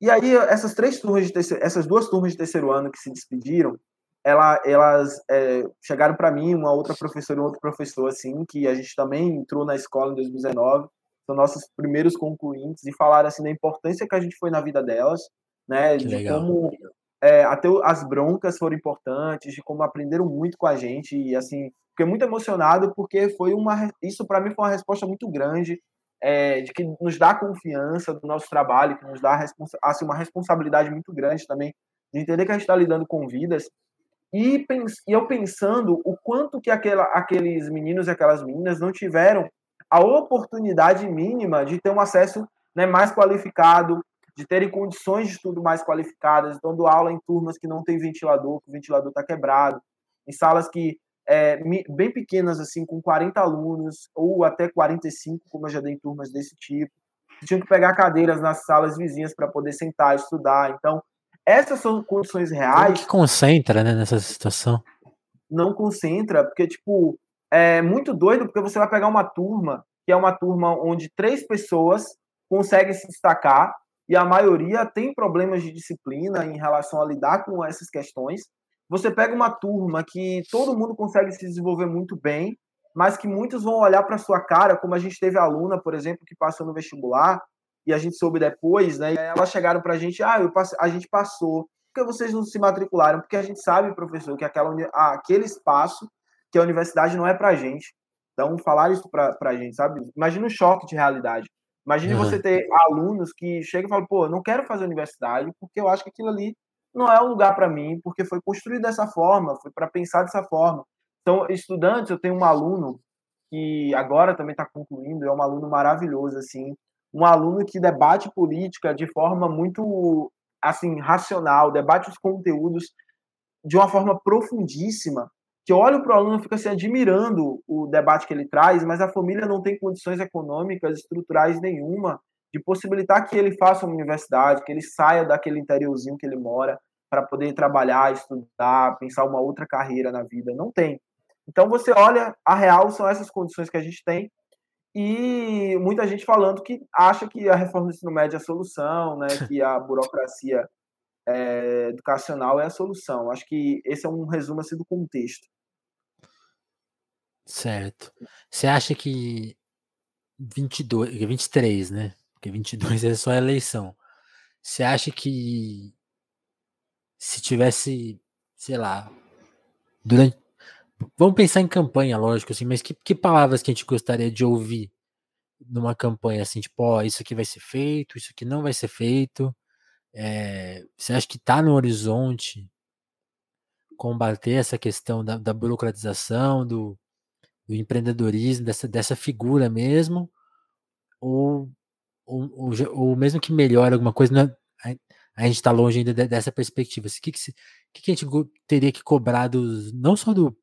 E aí, essas três turmas de terceiro, essas duas turmas de terceiro ano que se despediram, ela, elas é, chegaram para mim, uma outra professora e um outro professor, assim, que a gente também entrou na escola em 2019, são nossos primeiros concluintes, e falaram, assim, da importância que a gente foi na vida delas, né, que de legal. como é, até as broncas foram importantes, de como aprenderam muito com a gente e assim, fiquei muito emocionado porque foi uma, isso para mim foi uma resposta muito grande, é, de que nos dá confiança do nosso trabalho, que nos dá assim, uma responsabilidade muito grande também de entender que a gente está lidando com vidas e, eu pensando o quanto que aquela, aqueles meninos e aquelas meninas não tiveram a oportunidade mínima de ter um acesso né, mais qualificado, de terem condições de estudo mais qualificadas. Dou aula em turmas que não tem ventilador, que o ventilador está quebrado, em salas que é, bem pequenas, assim, com 40 alunos, ou até 45, como eu já dei em turmas desse tipo. Tinha que pegar cadeiras nas salas vizinhas para poder sentar, estudar. Então, essas são condições reais. Como que concentra, né, nessa situação? Não concentra, porque, tipo, é muito doido, porque você vai pegar uma turma, que é uma turma onde três pessoas conseguem se destacar, e a maioria tem problemas de disciplina em relação a lidar com essas questões. Você pega uma turma que todo mundo consegue se desenvolver muito bem, mas que muitos vão olhar para sua cara, como a gente teve aluna, por exemplo, que passou no vestibular, e a gente soube depois, né? elas chegaram para a gente, ah, eu passe... a gente passou. Por que vocês não se matricularam? Porque a gente sabe, professor, que aquela, ah, aquele espaço que a universidade não é para a gente. Então, falar isso para a gente, sabe? Imagina um choque de realidade. Imagine uhum. você ter alunos que chegam e falam, pô, não quero fazer universidade porque eu acho que aquilo ali não é um lugar para mim, porque foi construído dessa forma, foi para pensar dessa forma. Então, estudantes, eu tenho um aluno que agora também está concluindo, é um aluno maravilhoso, assim, um aluno que debate política de forma muito, assim, racional, debate os conteúdos de uma forma profundíssima, que eu olho para o aluno e fico assim, admirando o debate que ele traz, mas a família não tem condições econômicas, estruturais nenhuma de possibilitar que ele faça uma universidade, que ele saia daquele interiorzinho que ele mora para poder trabalhar, estudar, pensar uma outra carreira na vida. Não tem. Então você olha, a real são essas condições que a gente tem e muita gente falando que acha que a reforma do ensino médio é a solução, né, (laughs) que a burocracia é, educacional é a solução. Acho que esse é um resumo assim do contexto. Certo. Você acha que 22, 23, né? Porque 22 (laughs) é só eleição. Você acha que se tivesse, sei lá, durante. Vamos pensar em campanha, lógico, assim, mas que, que palavras que a gente gostaria de ouvir numa campanha assim, tipo, ó, isso aqui vai ser feito, isso aqui não vai ser feito. É, você acha que está no horizonte combater essa questão da, da burocratização, do, do empreendedorismo, dessa, dessa figura mesmo, ou, ou, ou, ou mesmo que melhore alguma coisa, é, a, gente está longe ainda dessa perspectiva. O que, que, que, que a gente teria que cobrar dos, não só do,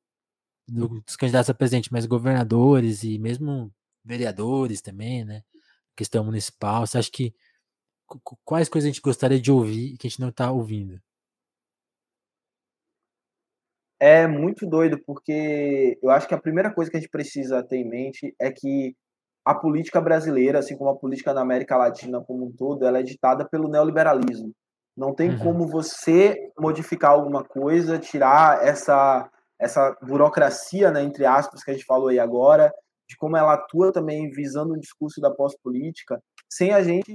dos candidatos a presidente, mas governadores e mesmo vereadores também, né? Questão municipal. Você acha que quais coisas a gente gostaria de ouvir que a gente não está ouvindo? É muito doido, porque eu acho que a primeira coisa que a gente precisa ter em mente é que a política brasileira, assim como a política na América Latina como um todo, ela é ditada pelo neoliberalismo. Não tem uhum. como você modificar alguma coisa, tirar essa essa burocracia, né, entre aspas, que a gente falou aí agora, de como ela atua também visando o discurso da pós-política, sem a gente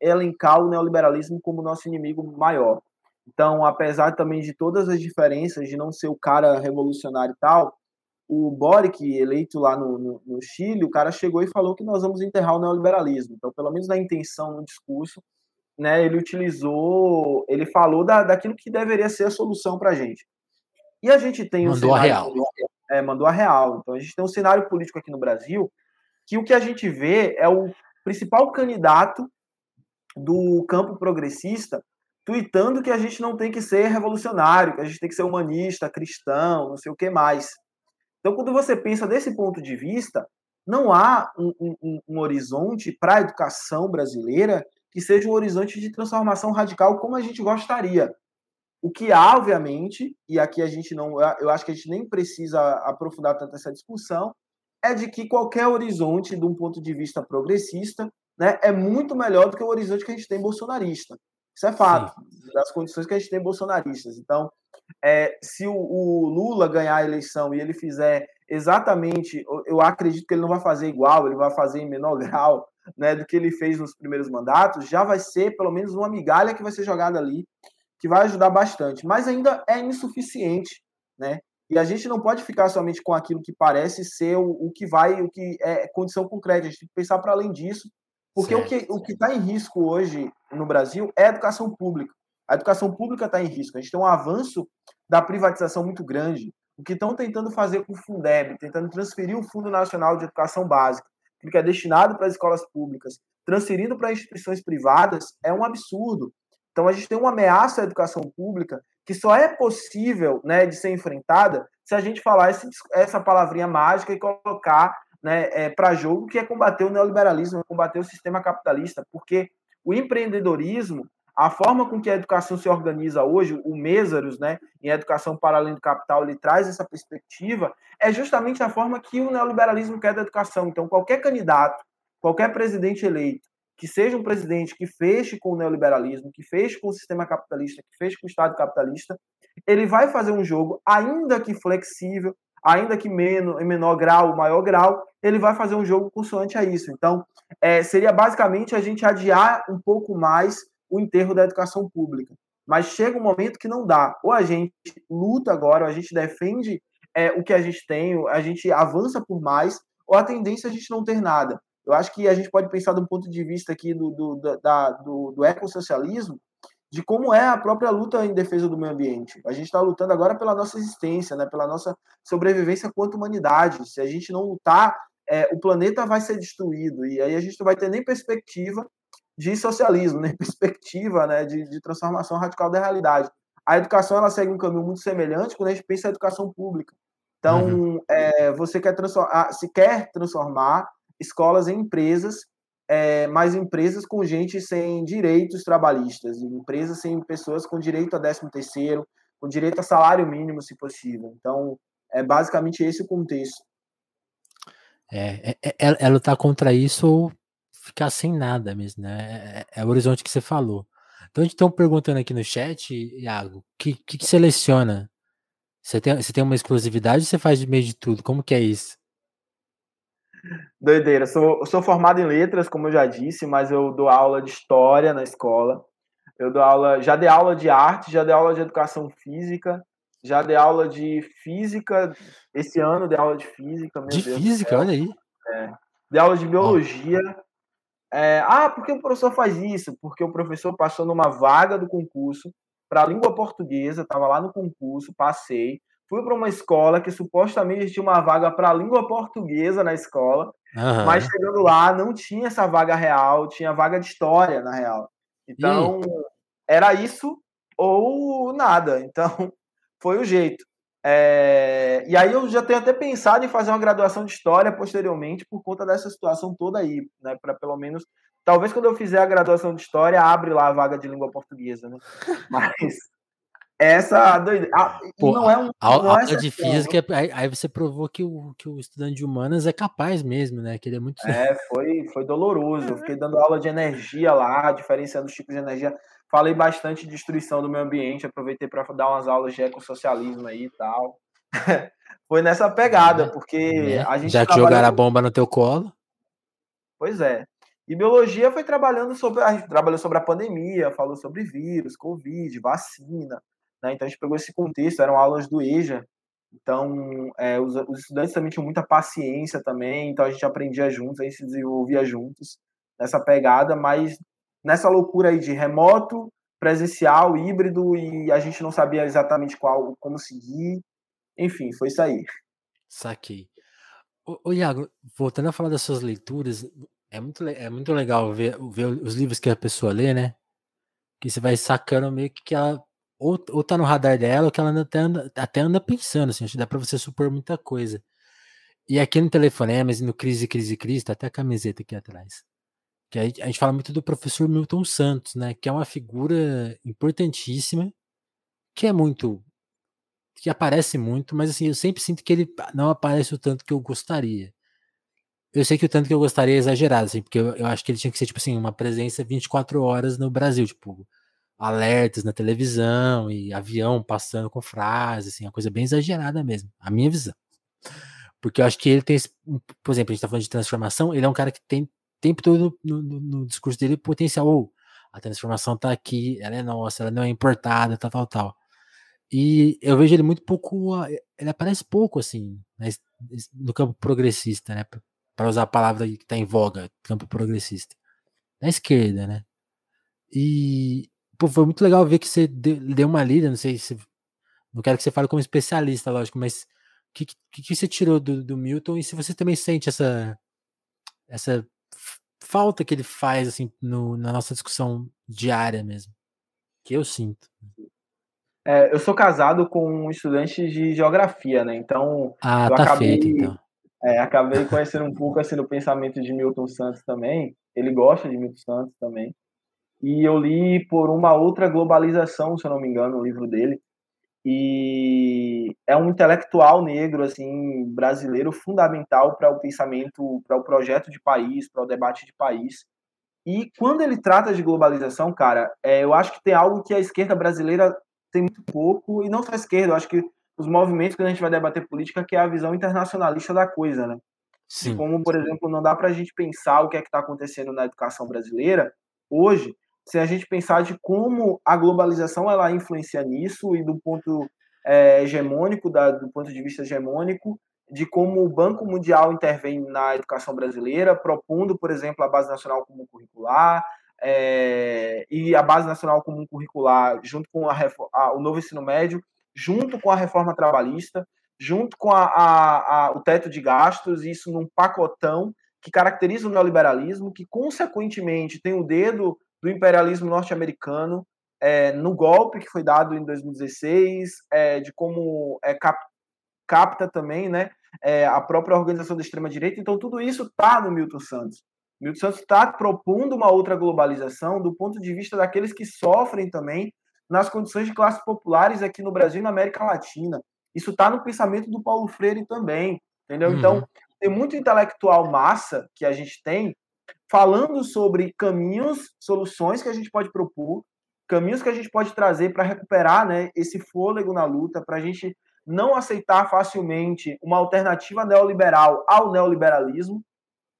elencar o neoliberalismo como nosso inimigo maior. Então, apesar também de todas as diferenças, de não ser o cara revolucionário e tal, o Boric, eleito lá no, no, no, Chile, o cara chegou e falou que nós vamos enterrar o neoliberalismo. Então, pelo menos na intenção, no discurso, né, ele utilizou, ele falou da, daquilo que deveria ser a solução para a gente. E a gente tem mandou um cenário, a real. É, mandou a real. Então, a gente tem um cenário político aqui no Brasil que o que a gente vê é o principal candidato do campo progressista tweetando que a gente não tem que ser revolucionário, que a gente tem que ser humanista, cristão, não sei o que mais. Então, quando você pensa desse ponto de vista, não há um, um, um horizonte para a educação brasileira que seja um horizonte de transformação radical como a gente gostaria. O que há, obviamente, e aqui a gente não, eu acho que a gente nem precisa aprofundar tanto essa discussão, é de que qualquer horizonte, de um ponto de vista progressista, né, é muito melhor do que o horizonte que a gente tem bolsonarista. Isso é fato, Sim. das condições que a gente tem bolsonaristas. Então, é, se o, o, Lula ganhar a eleição e ele fizer exatamente, eu acredito que ele não vai fazer igual, ele vai fazer em menor (laughs) grau né, do que ele fez nos primeiros mandatos, já vai ser pelo menos uma migalha que vai ser jogada ali, que vai ajudar bastante. Mas ainda é insuficiente, né? E a gente não pode ficar somente com aquilo que parece ser o, o que vai, o que é condição concreta. A gente tem que pensar para além disso, porque certo. o que o está em risco hoje no Brasil é a educação pública. A educação pública está em risco. A gente tem um avanço da privatização muito grande. O que estão tentando fazer com o Fundeb, tentando transferir o Fundo Nacional de Educação Básica, que é destinado para as escolas públicas, transferindo para instituições privadas, é um absurdo. Então a gente tem uma ameaça à educação pública que só é possível né, de ser enfrentada se a gente falar esse, essa palavrinha mágica e colocar né, é, para jogo que é combater o neoliberalismo, combater o sistema capitalista, porque o empreendedorismo a forma com que a educação se organiza hoje, o Mésaros, né, em Educação para Além do Capital, ele traz essa perspectiva, é justamente a forma que o neoliberalismo quer da educação. Então, qualquer candidato, qualquer presidente eleito, que seja um presidente que feche com o neoliberalismo, que feche com o sistema capitalista, que feche com o Estado capitalista, ele vai fazer um jogo, ainda que flexível, ainda que menos, em menor grau, maior grau, ele vai fazer um jogo consoante a isso. Então, é, seria basicamente a gente adiar um pouco mais o enterro da educação pública. Mas chega um momento que não dá. Ou a gente luta agora, ou a gente defende é, o que a gente tem, a gente avança por mais, ou a tendência é a gente não ter nada. Eu acho que a gente pode pensar do ponto de vista aqui do, do, da, do, do ecossocialismo, de como é a própria luta em defesa do meio ambiente. A gente está lutando agora pela nossa existência, né, pela nossa sobrevivência quanto humanidade. Se a gente não lutar, é, o planeta vai ser destruído e aí a gente não vai ter nem perspectiva de socialismo, (laughs) né? perspectiva né? De, de, transformação radical da realidade. A educação ela segue um caminho muito semelhante quando a gente pensa em educação pública. Então, uhum. é, você quer transformar, se quer transformar escolas em empresas, é, mas empresas com gente sem direitos trabalhistas, empresas sem pessoas com direito a 13 terceiro, com direito a salário mínimo, se possível. Então, é basicamente esse o contexto. É, é, é, é lutar contra isso ou ficar sem nada mesmo, né? É, é, o horizonte que você falou. Então, a gente estão perguntando aqui no chat, Iago, o que, que, que, seleciona? Você tem, você tem uma exclusividade ou você faz de meio de tudo? Como que é isso? Doideira. Sou, sou formado em letras, como eu já disse, mas eu dou aula de história na escola. Eu dou aula, já dei aula de arte, já dei aula de educação física, já dei aula de física. Esse ano dei aula de física. de Deus física, olha aí. É. Dei aula de biologia. É, ah, por que o professor faz isso? Porque o professor passou numa vaga do concurso para a língua portuguesa, estava lá no concurso, passei, fui para uma escola que supostamente tinha uma vaga para a língua portuguesa na escola, uhum. mas chegando lá não tinha essa vaga real, tinha vaga de história na real. Então, era isso ou nada. Então, (laughs) foi o jeito. É, e aí eu já tenho até pensado em fazer uma graduação de história posteriormente por conta dessa situação toda aí, né? Para pelo menos, talvez quando eu fizer a graduação de história abre lá a vaga de língua portuguesa, né? (laughs) Mas essa doideira. Pô, não é um. A, não é aula de física, aí, aí, você provou que o, que o estudante de humanas é capaz mesmo, né? Que ele é muito. É, foi, foi doloroso. Eu fiquei dando aula de energia lá, diferenciando os tipos de energia. Falei bastante de destruição do meio ambiente, aproveitei para dar umas aulas de ecossocialismo aí e tal. (laughs) foi nessa pegada, é, porque é. a gente. Já que jogaram a bomba no teu colo? Pois é. E biologia foi trabalhando sobre. A gente trabalhou sobre a pandemia, falou sobre vírus, Covid, vacina. Né? Então a gente pegou esse contexto, eram aulas do EJA, Então, é, os, os, estudantes também tinham muita paciência também, então a gente aprendia juntos, a gente se desenvolvia juntos nessa pegada, mas nessa loucura aí de remoto, presencial, híbrido, e a gente não sabia exatamente qual, como seguir. Enfim, foi isso aí. Saquei. Ô, Iago, voltando a falar das suas leituras, é muito, é muito legal ver, ver os livros que a pessoa lê, né? Que você vai sacando meio que, que ela ou, ou tá no radar dela, ou que ela até anda, até anda pensando, assim, dá pra você supor muita coisa. E aqui no Telefonemas e no Crise, Crise, Crise, tá até a camiseta aqui atrás. Que a gente fala muito do professor Milton Santos, né? Que é uma figura importantíssima, que é muito. que aparece muito, mas assim, eu sempre sinto que ele não aparece o tanto que eu gostaria. Eu sei que o tanto que eu gostaria é exagerado, assim, porque eu, eu acho que ele tinha que ser, tipo assim, uma presença 24 horas no Brasil, tipo, alertas na televisão e avião passando com frases, assim, uma coisa bem exagerada mesmo, a minha visão. Porque eu acho que ele tem, esse, por exemplo, a gente tá falando de transformação, ele é um cara que tem tempo todo no, no, no discurso dele potencial, ou a transformação tá aqui, ela é nossa, ela não é importada, tal, tal, tal. E eu vejo ele muito pouco, ele aparece pouco, assim, no campo progressista, né, para usar a palavra que tá em voga, campo progressista. Na esquerda, né? E pô, foi muito legal ver que você deu uma lida, não sei se. Não quero que você fale como especialista, lógico, mas o que, que, que, você tirou do, do Milton e se você também sente essa, essa falta que ele faz assim no, na nossa discussão diária mesmo, que eu sinto. É, eu sou casado com um estudante de geografia, né? Então ah, eu tá acabei, feito, então. É, acabei conhecendo um pouco assim do pensamento de Milton Santos também. Ele gosta de Milton Santos também. E eu li por uma outra globalização, se eu não me engano, o livro dele. E é um intelectual negro, assim, brasileiro, fundamental para o pensamento, para o projeto de país, para o debate de país. E quando ele trata de globalização, cara, é, eu acho que tem algo que a esquerda brasileira tem muito pouco, e não só a esquerda, eu acho que os movimentos que a gente vai debater política, que é a visão internacionalista da coisa, né? Sim. Como, por exemplo, não dá para a gente pensar o que é que está acontecendo na educação brasileira hoje se a gente pensar de como a globalização ela influencia nisso e do ponto é, hegemônico, da, do ponto de vista hegemônico, de como o Banco Mundial intervém na educação brasileira, propondo, por exemplo, a Base Nacional Comum Curricular, é, e a Base Nacional Comum Curricular, junto com a, a, o novo ensino médio, junto com a reforma trabalhista, junto com a, o teto de gastos, isso num pacotão que caracteriza o neoliberalismo, que, consequentemente, tem o dedo do imperialismo norte-americano é, no golpe que foi dado em 2016, é, de como é, cap, capta também né, é, a própria organização da extrema-direita. Então, tudo isso está no Milton Santos. Milton Santos está propondo uma outra globalização do ponto de vista daqueles que sofrem também nas condições de classes populares aqui no Brasil e na América Latina. Isso está no pensamento do Paulo Freire também, entendeu? Uhum. Então, tem muito intelectual massa que a gente tem falando sobre caminhos, soluções que a gente pode propor, caminhos que a gente pode trazer para recuperar né, esse fôlego na luta, para a gente não aceitar facilmente uma alternativa neoliberal ao neoliberalismo,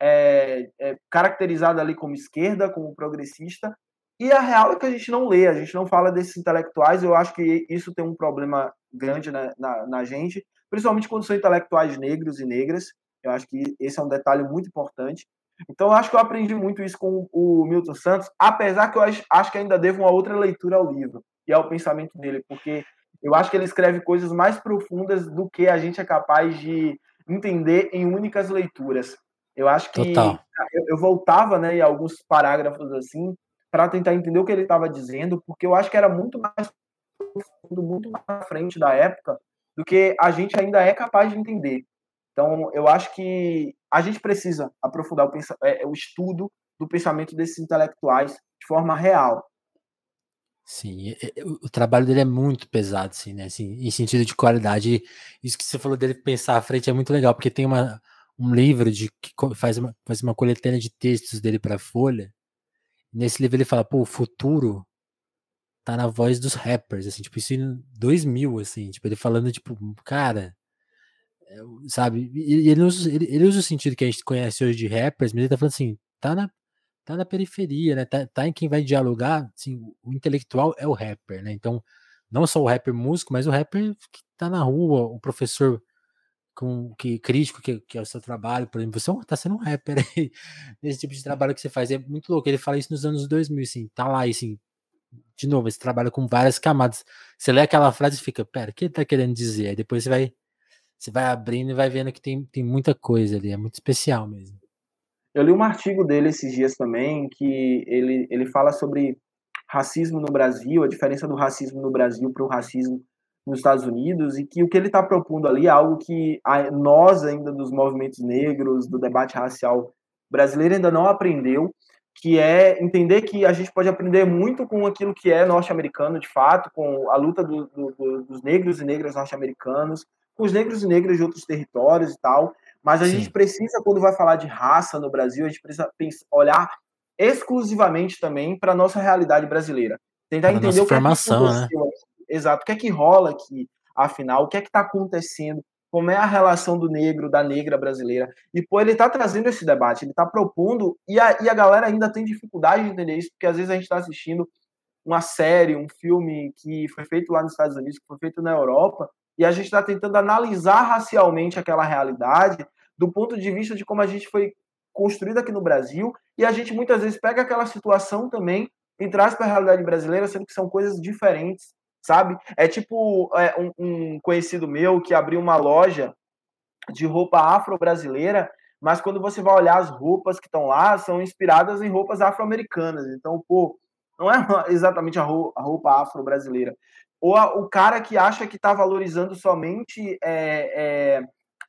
é, é, caracterizada ali como esquerda, como progressista, e a real é que a gente não lê, a gente não fala desses intelectuais, eu acho que isso tem um problema grande na, na, na gente, principalmente quando são intelectuais negros e negras, eu acho que esse é um detalhe muito importante, então, eu acho que eu aprendi muito isso com o Milton Santos, apesar que eu acho que ainda devo uma outra leitura ao livro, que é o pensamento dele, porque eu acho que ele escreve coisas mais profundas do que a gente é capaz de entender em únicas leituras. Eu acho que eu, eu, voltava né, em alguns parágrafos assim para tentar entender o que ele estava dizendo, porque eu acho que era muito mais profundo, muito mais à frente da época do que a gente ainda é capaz de entender. Então, eu acho que a gente precisa aprofundar o, é, o estudo do pensamento desses intelectuais de forma real. Sim, o trabalho dele é muito pesado, assim, né? Assim, em sentido de qualidade. Isso que você falou dele pensar à frente é muito legal, porque tem uma, um livro de que faz uma, faz uma coletânea de textos dele para Folha. Nesse livro ele fala, pô, o futuro tá na voz dos rappers, assim, tipo, isso em 2000, assim, tipo, ele falando, tipo, cara, sabe? E ele usa, ele, ele usa o sentido que a gente conhece hoje de rappers, mas ele tá falando assim, tá na, tá na periferia, né? Tá, tá em quem vai dialogar, assim, o intelectual é o rapper, né? Então, Não só o rapper músico, mas o rapper que tá na rua, o professor com que crítico que, que é o seu trabalho, por exemplo, você tá sendo um rapper (laughs) aí, esse tipo de trabalho que você faz, é muito louco, ele fala isso nos anos 2000, assim, tá lá, assim, de novo, esse trabalho com várias camadas, você lê aquela frase e fica, pera, o que ele tá querendo dizer? Aí depois você vai, você vai abrindo e vai vendo que tem, tem muita coisa ali, é muito especial mesmo. Eu li um artigo dele esses dias também, que ele, ele fala sobre racismo no Brasil, a diferença do racismo no Brasil para o racismo nos Estados Unidos, e que o que ele está propondo ali é algo que nós, ainda dos movimentos negros, do debate racial brasileiro, ainda não aprendeu, que é entender que a gente pode aprender muito com aquilo que é norte-americano, de fato, com a luta do, do, dos negros e negras norte-americanos, com os negros e negras de outros territórios e tal, mas a Sim. gente precisa, quando vai falar de raça no Brasil, a gente precisa pensar, olhar exclusivamente também para a nossa realidade brasileira. Tentar pra entender o que formação, é que né? Exato, o que é que rola aqui, afinal, o que é que está acontecendo, como é a relação do negro, da negra brasileira. E, pô, ele está trazendo esse debate, ele está propondo, e a, e a galera ainda tem dificuldade de entender isso, porque às vezes a gente está assistindo uma série, um filme que foi feito lá nos Estados Unidos, que foi feito na Europa, e a gente está tentando analisar racialmente aquela realidade do ponto de vista de como a gente foi construído aqui no Brasil, e a gente muitas vezes pega aquela situação também e traz para a realidade brasileira, sendo que são coisas diferentes, sabe? É tipo é, um, um conhecido meu que abriu uma loja de roupa afro-brasileira, mas quando você vai olhar as roupas que estão lá, são inspiradas em roupas afro-americanas. Então, pô, não é (laughs) exatamente a roupa afro-brasileira. Ou a, o cara que acha que está valorizando somente é, é,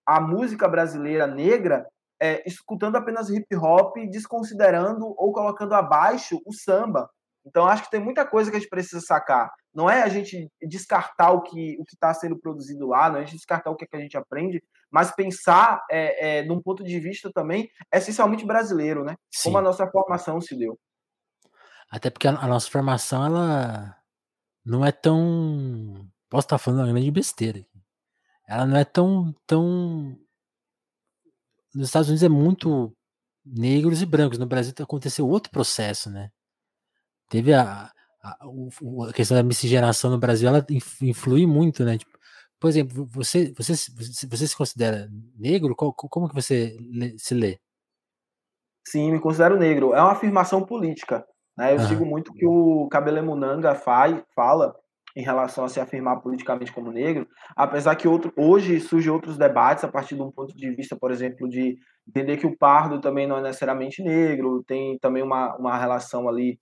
a música brasileira negra, é, escutando apenas hip hop, desconsiderando ou colocando abaixo o samba. Então, acho que tem muita coisa que a gente precisa sacar. Não é a gente descartar o que o está sendo produzido lá, não é a gente descartar o que, é que a gente aprende, mas pensar é, é, num ponto de vista também essencialmente brasileiro, né? Sim. Como a nossa formação se deu. Até porque a, a nossa formação, ela não é tão. Posso estar falando uma grande besteira. Ela não é tão, tão. Nos Estados Unidos é muito negros e brancos. No Brasil aconteceu outro processo, né? Teve a, a, a questão da miscigenação no Brasil, ela influi muito, né? Tipo, por exemplo, você, você, você se considera negro? Como que você se lê? Sim, me considero negro. É uma afirmação política. Né? Eu sigo muito o que o Cabelo Munanga faz, fala em relação a se afirmar politicamente como negro, apesar que outro, hoje surgem outros debates a partir de um ponto de vista, por exemplo, de entender que o pardo também não é necessariamente negro, tem também uma, uma relação ali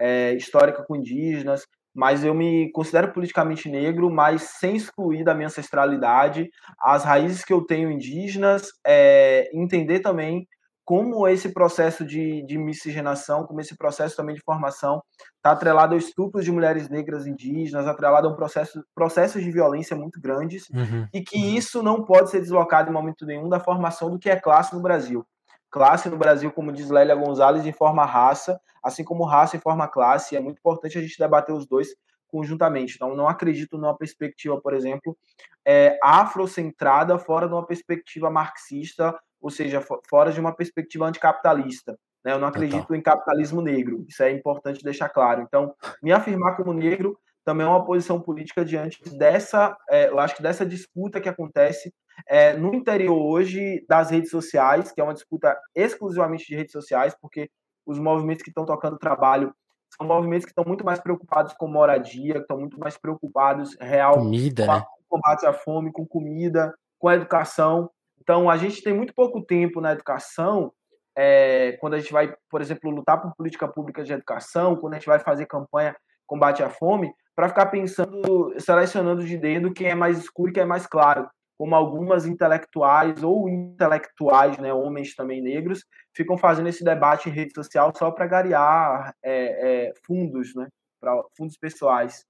é, histórica com indígenas, mas eu me considero politicamente negro, mas sem excluir da minha ancestralidade as raízes que eu tenho indígenas, é, entender também como esse processo de, de miscigenação, como esse processo também de formação está atrelado a estupros de mulheres negras indígenas, atrelado a um processo, processos de violência muito grandes, uhum, e que uhum. isso não pode ser deslocado em momento nenhum da formação do que é classe no Brasil. Classe no Brasil, como diz Lélia Gonzalez, informa raça, assim como raça informa classe, é muito importante a gente debater os dois conjuntamente. Então, não acredito numa perspectiva, por exemplo, é, afrocentrada fora de uma perspectiva marxista ou seja, fora de uma perspectiva anticapitalista. Né? Eu não acredito em capitalismo negro, isso é importante deixar claro. Então, me afirmar como negro também é uma posição política diante dessa, é, eu acho que dessa disputa que acontece é, no interior hoje das redes sociais, que é uma disputa exclusivamente de redes sociais, porque os movimentos que estão tocando trabalho são movimentos que estão muito mais preocupados com moradia, que estão muito mais preocupados real comida, com, né? combate à fome, com comida, com educação. Então, a gente tem muito pouco tempo na educação, é, quando a gente vai, por exemplo, lutar por política pública de educação, quando a gente vai fazer campanha combate à fome, para ficar pensando, selecionando de dedo quem é mais escuro e quem é mais claro, como algumas intelectuais ou intelectuais, né, homens também negros, ficam fazendo esse debate em rede social só para garear é, é, fundos, né, para fundos pessoais.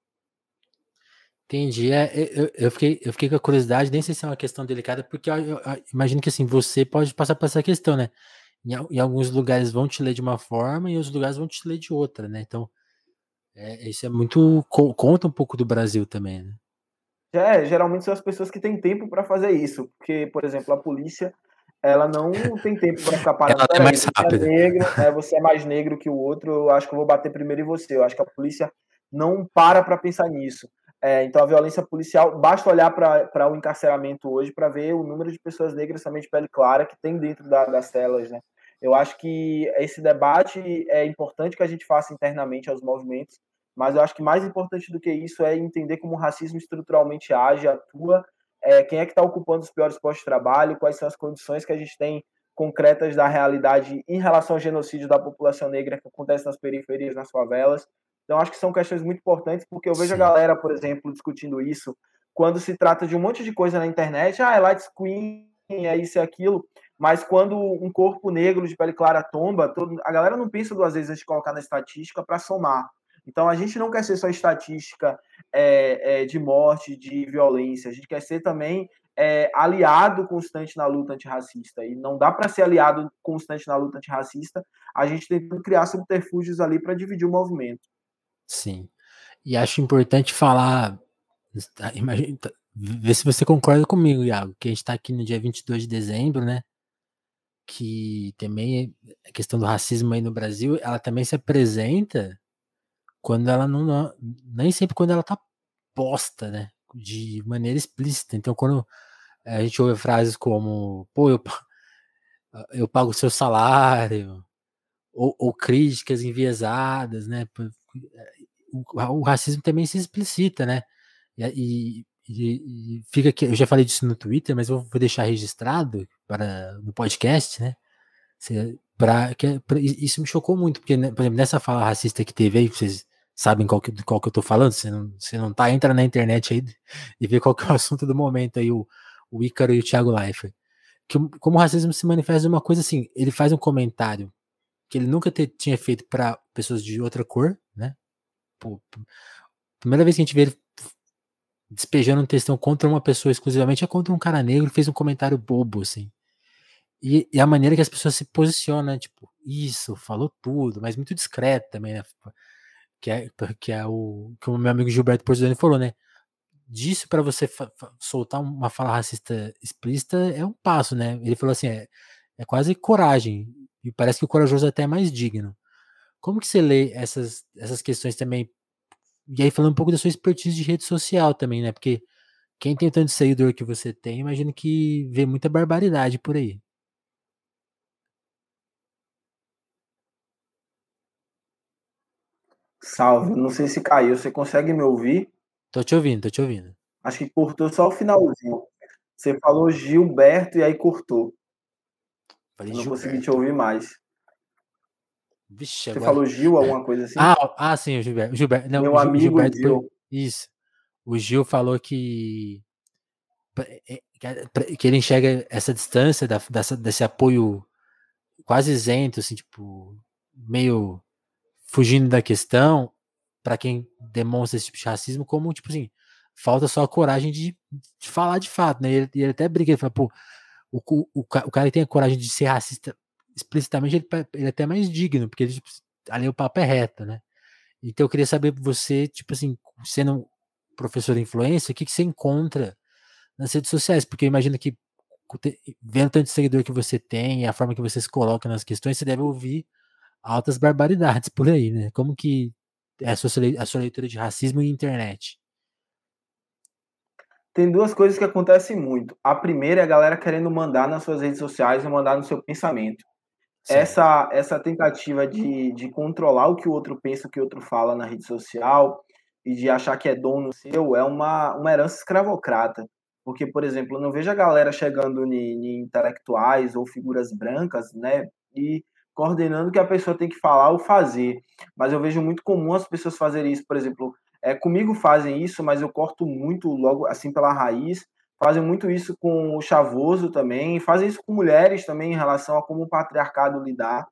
Entendi. É, eu, eu, fiquei, eu fiquei com a curiosidade, nem sei se é uma questão delicada, porque eu, eu, eu imagino que assim, você pode passar por essa questão, né? Em, em, alguns lugares vão te ler de uma forma e outros lugares vão te ler de outra, né? Então, é, isso é muito. conta um pouco do Brasil também, né? É, geralmente são as pessoas que têm tempo para fazer isso, porque, por exemplo, a polícia ela não tem tempo para ficar parando. (laughs) Ela é mais rápida. Você é, negro, é, você é mais negro que o outro, eu acho que eu vou bater primeiro em você. Eu acho que a polícia não para para pensar nisso É, então, a violência policial, basta olhar para o encarceramento hoje para ver o número de pessoas negras de pele clara que tem dentro da, das celas, né? Eu acho que esse debate é importante que a gente faça internamente aos movimentos, mas eu acho que mais importante do que isso é entender como o racismo estruturalmente age, atua, é, quem é que está ocupando os piores postos de trabalho, quais são as condições que a gente tem concretas da realidade em relação ao genocídio da população negra que acontece nas periferias, nas favelas. Então, acho que são questões muito importantes, porque eu vejo Sim. a galera, por exemplo, discutindo isso quando se trata de um monte de coisa na internet, ah, é light screen, é isso e aquilo, mas quando um corpo negro de pele clara tomba, todo, a galera não pensa duas vezes antes de colocar na estatística para somar. Então, a gente não quer ser só estatística é, é, de morte, de violência, a gente quer ser também é, aliado constante na luta antirracista. E não dá para ser aliado constante na luta antirracista, a gente tentando criar subterfúgios ali para dividir o movimento. Sim. E acho importante falar, tá, imagina, tá, ver se você concorda comigo, Iago, que a gente está aqui no dia 22 de dezembro, né? Que também a questão do racismo aí no Brasil, ela também se apresenta quando ela não. Nem sempre quando ela tá posta, né? De maneira explícita. Então, quando a gente ouve frases como, pô, eu, eu pago o seu salário, ou, ou críticas enviesadas, né? O, o, racismo também se explicita, né? E, e, e, fica aqui, eu já falei disso no Twitter, mas eu vou deixar registrado para no podcast, né? Pra, que, pra, isso me chocou muito, porque, né, por exemplo, nessa fala racista que teve aí, vocês sabem qual que, qual que eu tô falando, você não, você não tá, entra na internet aí (laughs) e vê qual que é o assunto do momento aí, o, o Ícaro e o Thiago Leifert. Que, como o racismo se manifesta de uma coisa assim, ele faz um comentário que ele nunca te, tinha feito para pessoas de outra cor? Pô, primeira vez que a gente vê ele despejando um textão contra uma pessoa exclusivamente é contra um cara negro que fez um comentário bobo, assim. E, e, a maneira que as pessoas se posicionam, tipo, isso, falou tudo, mas muito discreto também, né? Que é, que é o que o meu amigo Gilberto Porzoni falou, né? Disso para você soltar uma fala racista explícita é um passo, né? Ele falou assim, é, é quase coragem. E parece que o corajoso é até é mais digno. Como que você lê essas, essas questões também? E aí falando um pouco da sua expertise de rede social também, né? Porque quem tem tanto seguidor que você tem, imagino que vê muita barbaridade por aí. Salve, não sei se caiu. Você consegue me ouvir? Tô te ouvindo, tô te ouvindo. Acho que cortou só o finalzinho. Você falou Gilberto e aí cortou. Falei, não Gilberto. consegui te ouvir mais. Vixe, Você agora... falou Gil, alguma coisa assim? Ah, ah sim, o Gilberto. Gilberto não, Meu amigo Gilberto Gil. Isso. O Gil falou que é, que ele enxerga essa distância da, dessa, desse apoio quase isento, assim, tipo, meio fugindo da questão, para quem demonstra esse tipo de racismo, como, tipo assim, falta só a coragem de, de falar de fato, né? E ele, ele até briga, ele fala, pô, o, o, o, cara que tem a coragem de ser racista explicitamente, ele, ele é até mais digno, porque ele, tipo, ali o papo é reto, né? Então eu queria saber você, tipo assim, sendo professor de influência, o que, que você encontra nas redes sociais? Porque eu imagino que vendo tanto seguidor que você tem, a forma que você se coloca nas questões, você deve ouvir altas barbaridades por aí, né? Como que é a sua, a sua leitura de racismo e internet? tem duas coisas que acontecem muito. A primeira é a galera querendo mandar nas suas redes sociais e mandar no seu pensamento. Essa, essa tentativa de, de controlar o que o outro pensa, o que o outro fala na rede social e de achar que é dono seu é uma, uma herança escravocrata. Porque, por exemplo, eu não vejo a galera chegando em intelectuais ou figuras brancas, né, e coordenando que a pessoa tem que falar ou fazer. Mas eu vejo muito comum as pessoas fazerem isso, por exemplo, é, comigo fazem isso, mas eu corto muito logo assim pela raiz. Fazem muito isso com o chavoso também, fazem isso com mulheres também em relação a como o patriarcado lidar.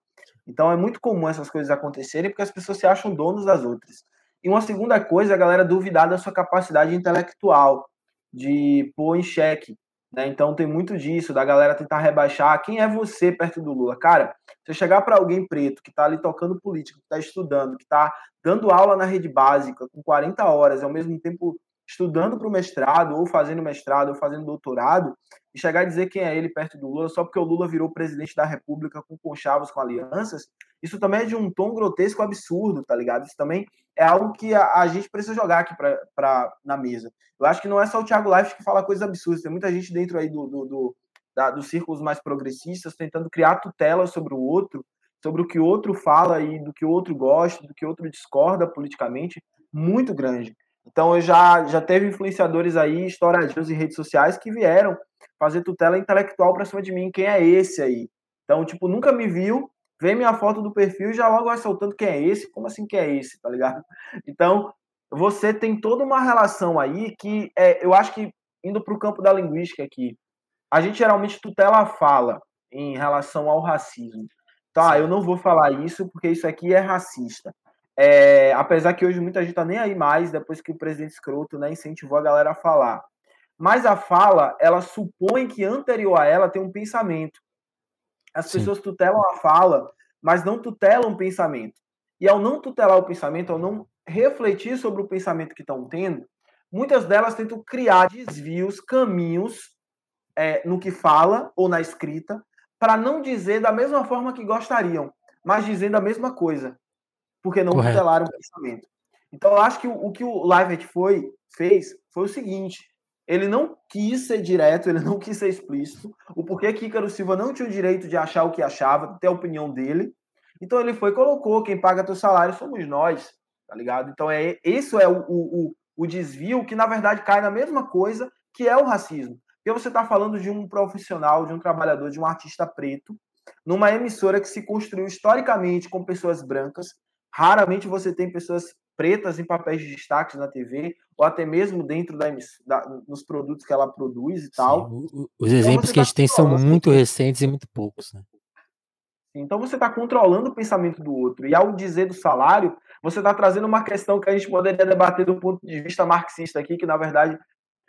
Então é muito comum essas coisas acontecerem porque as pessoas se acham donos das outras. E uma segunda coisa, a galera duvidar da sua capacidade intelectual, de pôr em xeque né? Então tem muito disso, da galera tentar rebaixar quem é você perto do Lula. Cara, se eu chegar para alguém preto que está ali tocando política, que está estudando, que está dando aula na rede básica com 40 horas, ao mesmo tempo estudando para o mestrado, ou fazendo mestrado, ou fazendo doutorado, e chegar a dizer quem é ele perto do Lula só porque o Lula virou presidente da República com conchavos, com alianças, isso também é de um tom grotesco absurdo, tá ligado? Isso também é algo que a, a gente precisa jogar aqui pra, pra, na mesa. Eu acho que não é só o Thiago Life que fala coisas absurdas, tem muita gente dentro aí do, do, do da, dos círculos mais progressistas tentando criar tutela sobre o outro, sobre o que o outro fala e do que o outro gosta, do que o outro discorda politicamente, muito grande. Então, eu já, já teve influenciadores aí, estouradinhos em redes sociais, que vieram fazer tutela intelectual para cima de mim. Quem é esse aí? Então, tipo, nunca me viu, vê minha foto do perfil e já logo vai soltando quem é esse. Como assim quem é esse, tá ligado? Então, você tem toda uma relação aí que é, eu acho que, indo para o campo da linguística aqui, a gente geralmente tutela a fala em relação ao racismo. Tá, eu não vou falar isso porque isso aqui é racista. É, apesar que hoje muita gente tá nem aí mais, depois que o presidente escroto né, incentivou a galera a falar. Mas a fala, ela supõe que anterior a ela tem um pensamento. As Sim. pessoas tutelam a fala, mas não tutelam o pensamento. E ao não tutelar o pensamento, ao não refletir sobre o pensamento que estão tendo, muitas delas tentam criar desvios, caminhos é, no que fala ou na escrita, para não dizer da mesma forma que gostariam, mas dizendo a mesma coisa porque não Correto. tutelaram o pensamento. Então, eu acho que o, o que o Livet foi, fez foi o seguinte: ele não quis ser direto, ele não quis ser explícito. O porquê que Ícaro Silva não tinha o direito de achar o que achava, ter a opinião dele. Então, ele foi e colocou: quem paga teu salário somos nós, tá ligado? Então, é, isso é o, o, o desvio que, na verdade, cai na mesma coisa que é o racismo. Porque você está falando de um profissional, de um trabalhador, de um artista preto, numa emissora que se construiu historicamente com pessoas brancas, Raramente você tem pessoas pretas em papéis de destaque na TV, ou até mesmo dentro da, da nos produtos que ela produz e tal. Sim, os então, exemplos que a gente tem são muito recentes e muito poucos, né? Então você está controlando o pensamento do outro. E ao dizer do salário, você está trazendo uma questão que a gente poderia debater do ponto de vista marxista aqui, que na verdade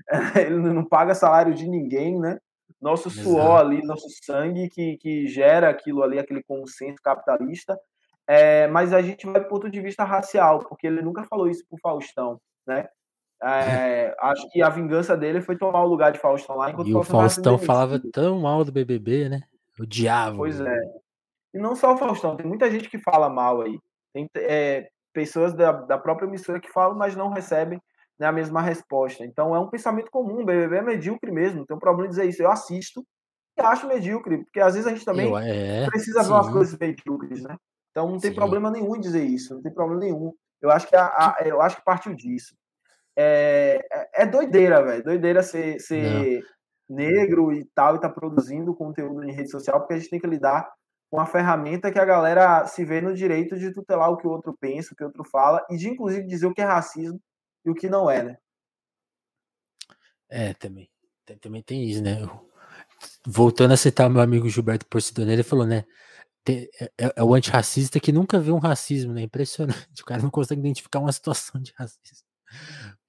(laughs) ele não paga salário de ninguém, né? Nosso suor Exato. ali, nosso sangue que, que gera aquilo ali, aquele consenso capitalista, é, mas a gente vai do ponto de vista racial, porque ele nunca falou isso pro Faustão, né? É, (laughs) acho que a vingança dele foi tomar o lugar de Faustão lá. Enquanto e o Faustão falava tão mal do BBB, né? O diabo. Pois é. E não só o Faustão, tem muita gente que fala mal aí. Tem é, pessoas da, da própria emissora que falam, mas não recebem né, a mesma resposta. Então é um pensamento comum. O BBB é medíocre mesmo. Não tem um problema em dizer isso. Eu assisto e acho medíocre, porque às vezes a gente também Eu, é, precisa sim. ver umas coisas medíocres, né? Então não tem Sim. problema nenhum em dizer isso, não tem problema nenhum. Eu acho que, a, a eu acho que partiu disso. É, é, é doideira, velho. Doideira ser, ser negro e tal, e tá produzindo conteúdo em rede social, porque a gente tem que lidar com a ferramenta que a galera se vê no direito de tutelar o que o outro pensa, o que o outro fala, e de inclusive dizer o que é racismo e o que não é, né? É, também. Também tem isso, né? Voltando a citar meu amigo Gilberto Porcidone, ele falou, né? É, é, é, o antirracista que nunca viu um racismo, né? Impressionante. O cara não consegue identificar uma situação de racismo.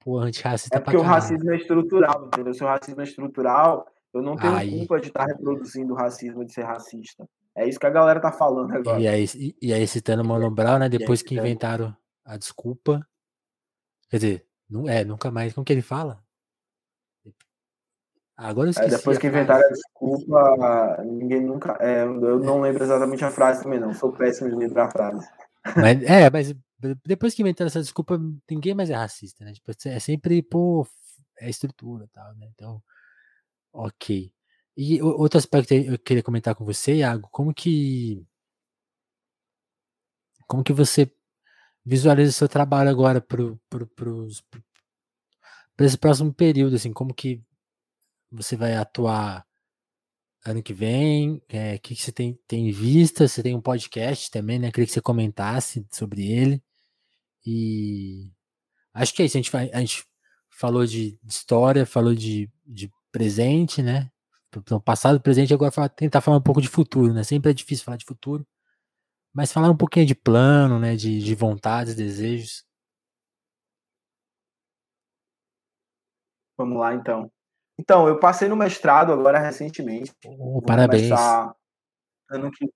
Pô, antirracista É porque o racismo é estrutural, entendeu? Se o racismo é estrutural, eu não tenho aí... culpa de estar reproduzindo o racismo, de ser racista. É isso que a galera tá falando agora. E aí, e aí citando Mano Brown, né? Depois que inventaram a desculpa. Quer dizer, não é, nunca mais. Como que ele fala? Agora eu esqueci. É, depois que inventaram a desculpa, ninguém nunca. É, eu não lembro exatamente a frase também, não. Sou péssimo de lembrar a frase. Mas, é, mas depois que inventaram essa desculpa, ninguém mais é racista, né? Tipo, é sempre, pô, é estrutura e tal, né? Então, ok. E outro aspecto que eu queria comentar com você, Iago, como que. Como que você visualiza o seu trabalho agora para pro, pros, esse próximo período, assim, como que você vai atuar ano que vem? O é, que, que, você tem, tem em vista? Você tem um podcast também, né? Queria que você comentasse sobre ele. E acho que é isso. A gente, vai, a gente falou de, história, falou de, de presente, né? Então, passado, presente, agora falar, tentar falar um pouco de futuro, né? Sempre é difícil falar de futuro. Mas falar um pouquinho de plano, né? De, de vontades, desejos. Vamos lá, então. Então, eu passei no mestrado agora recentemente. Oh, parabéns. Ano que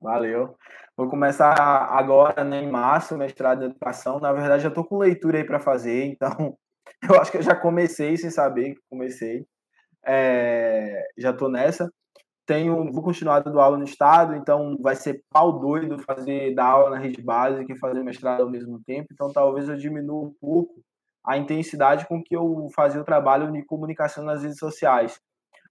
Valeu. Vou começar agora, né, em março, mestrado em educação. Na verdade, já estou com leitura aí para fazer, então (laughs) Eu acho que eu já comecei sem saber que comecei. É, já estou nessa. Tenho, vou continuar dando aula no estado, então vai ser pau doido fazer dar aula na rede básica e fazer mestrado ao mesmo tempo. Então talvez eu diminua um pouco a intensidade com que eu fazia o trabalho de comunicação nas redes sociais.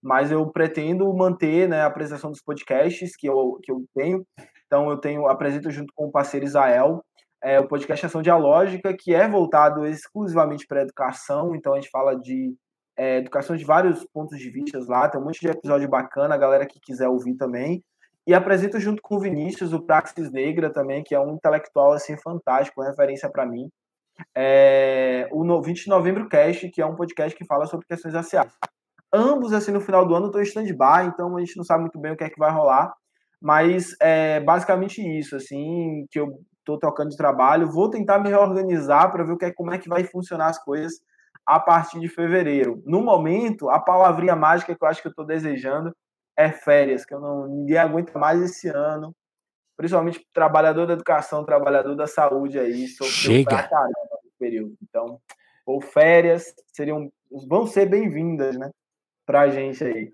Mas eu pretendo manter né, a apresentação dos podcasts que eu, que eu tenho. Então eu tenho apresento junto com o parceiro Israel é, o podcast Ação Dialógica, que é voltado exclusivamente para a educação. Então a gente fala de é, educação de vários pontos de vista lá. Tem um monte de episódio bacana, a galera que quiser ouvir também. E apresento junto com o Vinícius o Praxis Negra também, que é um intelectual assim fantástico, referência para mim. É, o 20 de Novembro Cast, que é um podcast que fala sobre questões raciais. Ambos, assim, no final do ano estão em stand-by, então a gente não sabe muito bem o que é que vai rolar. Mas é basicamente isso, assim, que eu estou tocando de trabalho. Vou tentar me reorganizar para ver o que é, como é que vai funcionar as coisas a partir de fevereiro. No momento, a palavrinha mágica que eu acho que eu estou desejando é férias, que eu não ninguém aguenta mais esse ano. Principalmente trabalhador da educação, trabalhador da saúde aí, sofreu pra caramba no período. Então, ou férias seriam vão ser bem-vindas, né, pra gente aí.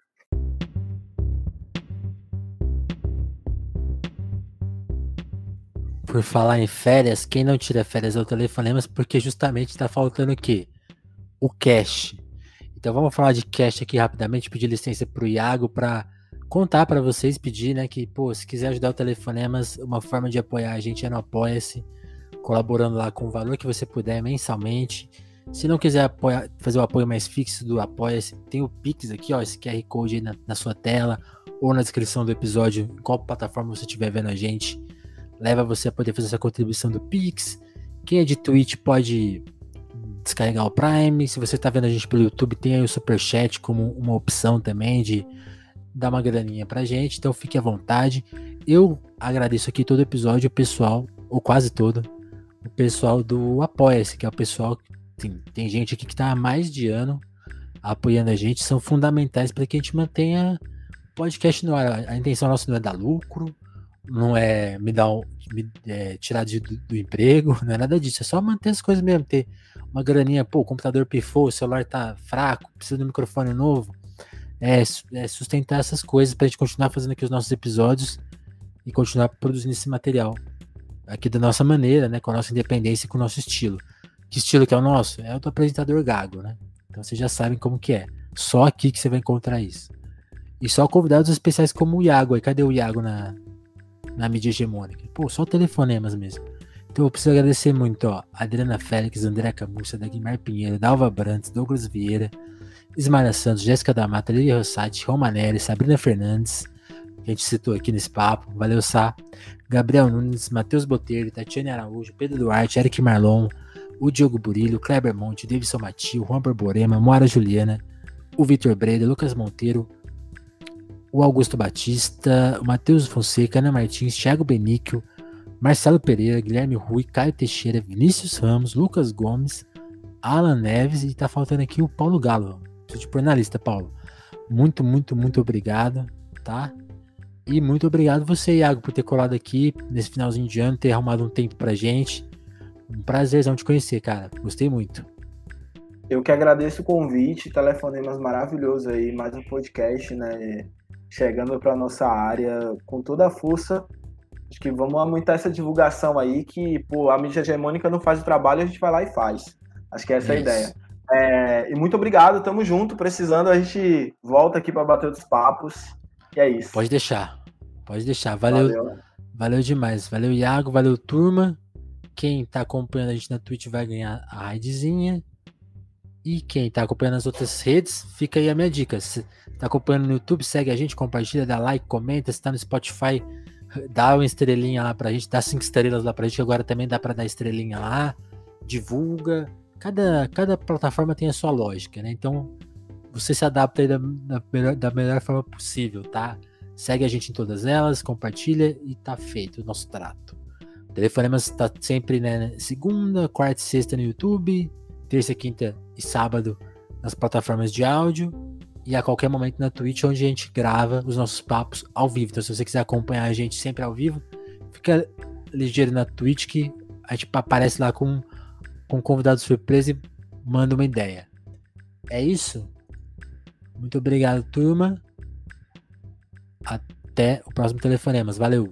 Por falar em férias, quem não tira férias é o Telefonemas, porque justamente está faltando o quê? O cash. Então vamos falar de cash aqui rapidamente, pedir licença para o Iago para contar para vocês, pedir, né, que, pô, se quiser ajudar o Telefonemas, uma forma de apoiar a gente é no Apoia-se, colaborando lá com o valor que você puder mensalmente. Se não quiser apoiar, fazer o apoio mais fixo do Apoia-se, tem o Pix aqui, ó, esse QR Code aí na, na sua tela, ou na descrição do episódio, em qual plataforma você estiver vendo a gente leva você a poder fazer essa contribuição do Pix. Quem é de Twitch pode descarregar o Prime. Se você está vendo a gente pelo YouTube, tem aí o Super Chat como uma opção também de dar uma graninha pra gente. Então fique à vontade. Eu agradeço aqui todo episódio o pessoal, ou quase todo, o pessoal do Apoia-se, que é o pessoal. Tem, tem gente aqui que está há mais de ano apoiando a gente, são fundamentais para que a gente mantenha o podcast no ar. A intenção nossa não é dar lucro, não é me dar um, me, é, tirar de, do, do, emprego, (laughs) não é nada disso, é só manter as coisas mesmo, ter uma graninha, pô, o computador pifou, o celular tá fraco, precisa de um microfone novo, é, é sustentar essas coisas pra gente continuar fazendo aqui os nossos episódios e continuar produzindo esse material aqui da nossa maneira, né, com a nossa independência e com o nosso estilo. Que estilo que é o nosso? É o do apresentador gago, né? Então vocês já sabem como que é. Só aqui que você vai encontrar isso. E só convidados especiais como o Iago. Aí, cadê o Iago na, na mídia hegemônica. Pô, só telefonemas mesmo. Então eu preciso agradecer muito, ó. Adriana Félix, André Camurça, Dagmar Pinheiro, Dalva Brantes, Douglas Vieira, Ismael Santos, Jéssica da Mata, Lili Rossati, Romanelli, Sabrina Fernandes, que a gente citou aqui nesse papo. Valeu, Sá. Gabriel Nunes, Matheus Botelho, Tatiane Araújo, Pedro Duarte, Eric Marlon, o Diogo Burilho, Kleber Monte, Davidson Matio, Juan Borborema, Moara Juliana, o Vitor Breda, Lucas Monteiro, o Augusto Batista, o Matheus Fonseca, Ana Martins, Thiago Benício, Marcelo Pereira, Guilherme Rui, Caio Teixeira, Vinícius Ramos, Lucas Gomes, Alan Neves e tá faltando aqui o Paulo Galo. Preciso te pôr na lista, Paulo. Muito, muito, muito obrigado, tá? E muito obrigado você, Iago, por ter colado aqui nesse finalzinho de ano, ter arrumado um tempo pra gente. Um prazerzão te conhecer, cara. Gostei muito. Eu que agradeço o convite, telefonemas maravilhoso aí, mais um podcast, né? chegando para nossa área com toda a força. Acho que vamos aumentar essa divulgação aí, que pô, a mídia hegemônica não faz o trabalho, a gente vai lá e faz. Acho que essa Isso. é a ideia. É, e muito obrigado, tamo junto. Precisando, a gente volta aqui para bater outros papos. E é isso. Pode deixar. Pode deixar. Valeu. Valeu, valeu demais. Valeu, Iago. Valeu, turma. Quem tá acompanhando a gente na Twitch vai ganhar a raidzinha. E quem tá acompanhando as outras redes, fica aí a minha dica. Se tá acompanhando no YouTube, segue a gente, compartilha, dá like, comenta. Se tá no Spotify, dá uma estrelinha lá pra gente, dá cinco estrelas lá pra gente. Agora também dá pra dar estrelinha lá, divulga. Cada, cada plataforma tem a sua lógica, né? Então você se adapta aí da, da, melhor, da melhor forma possível, tá? Segue a gente em todas elas, compartilha e tá feito o nosso trato. O Telefonemas tá sempre, né? Segunda, quarta e sexta no YouTube terça, quinta e sábado nas plataformas de áudio e a qualquer momento na Twitch, onde a gente grava os nossos papos ao vivo. Então, se você quiser acompanhar a gente sempre ao vivo, fica ligeiro na Twitch que a gente aparece lá com, com convidado surpresa e manda uma ideia. É isso? Muito obrigado, turma. Até o próximo Telefonemas. Valeu!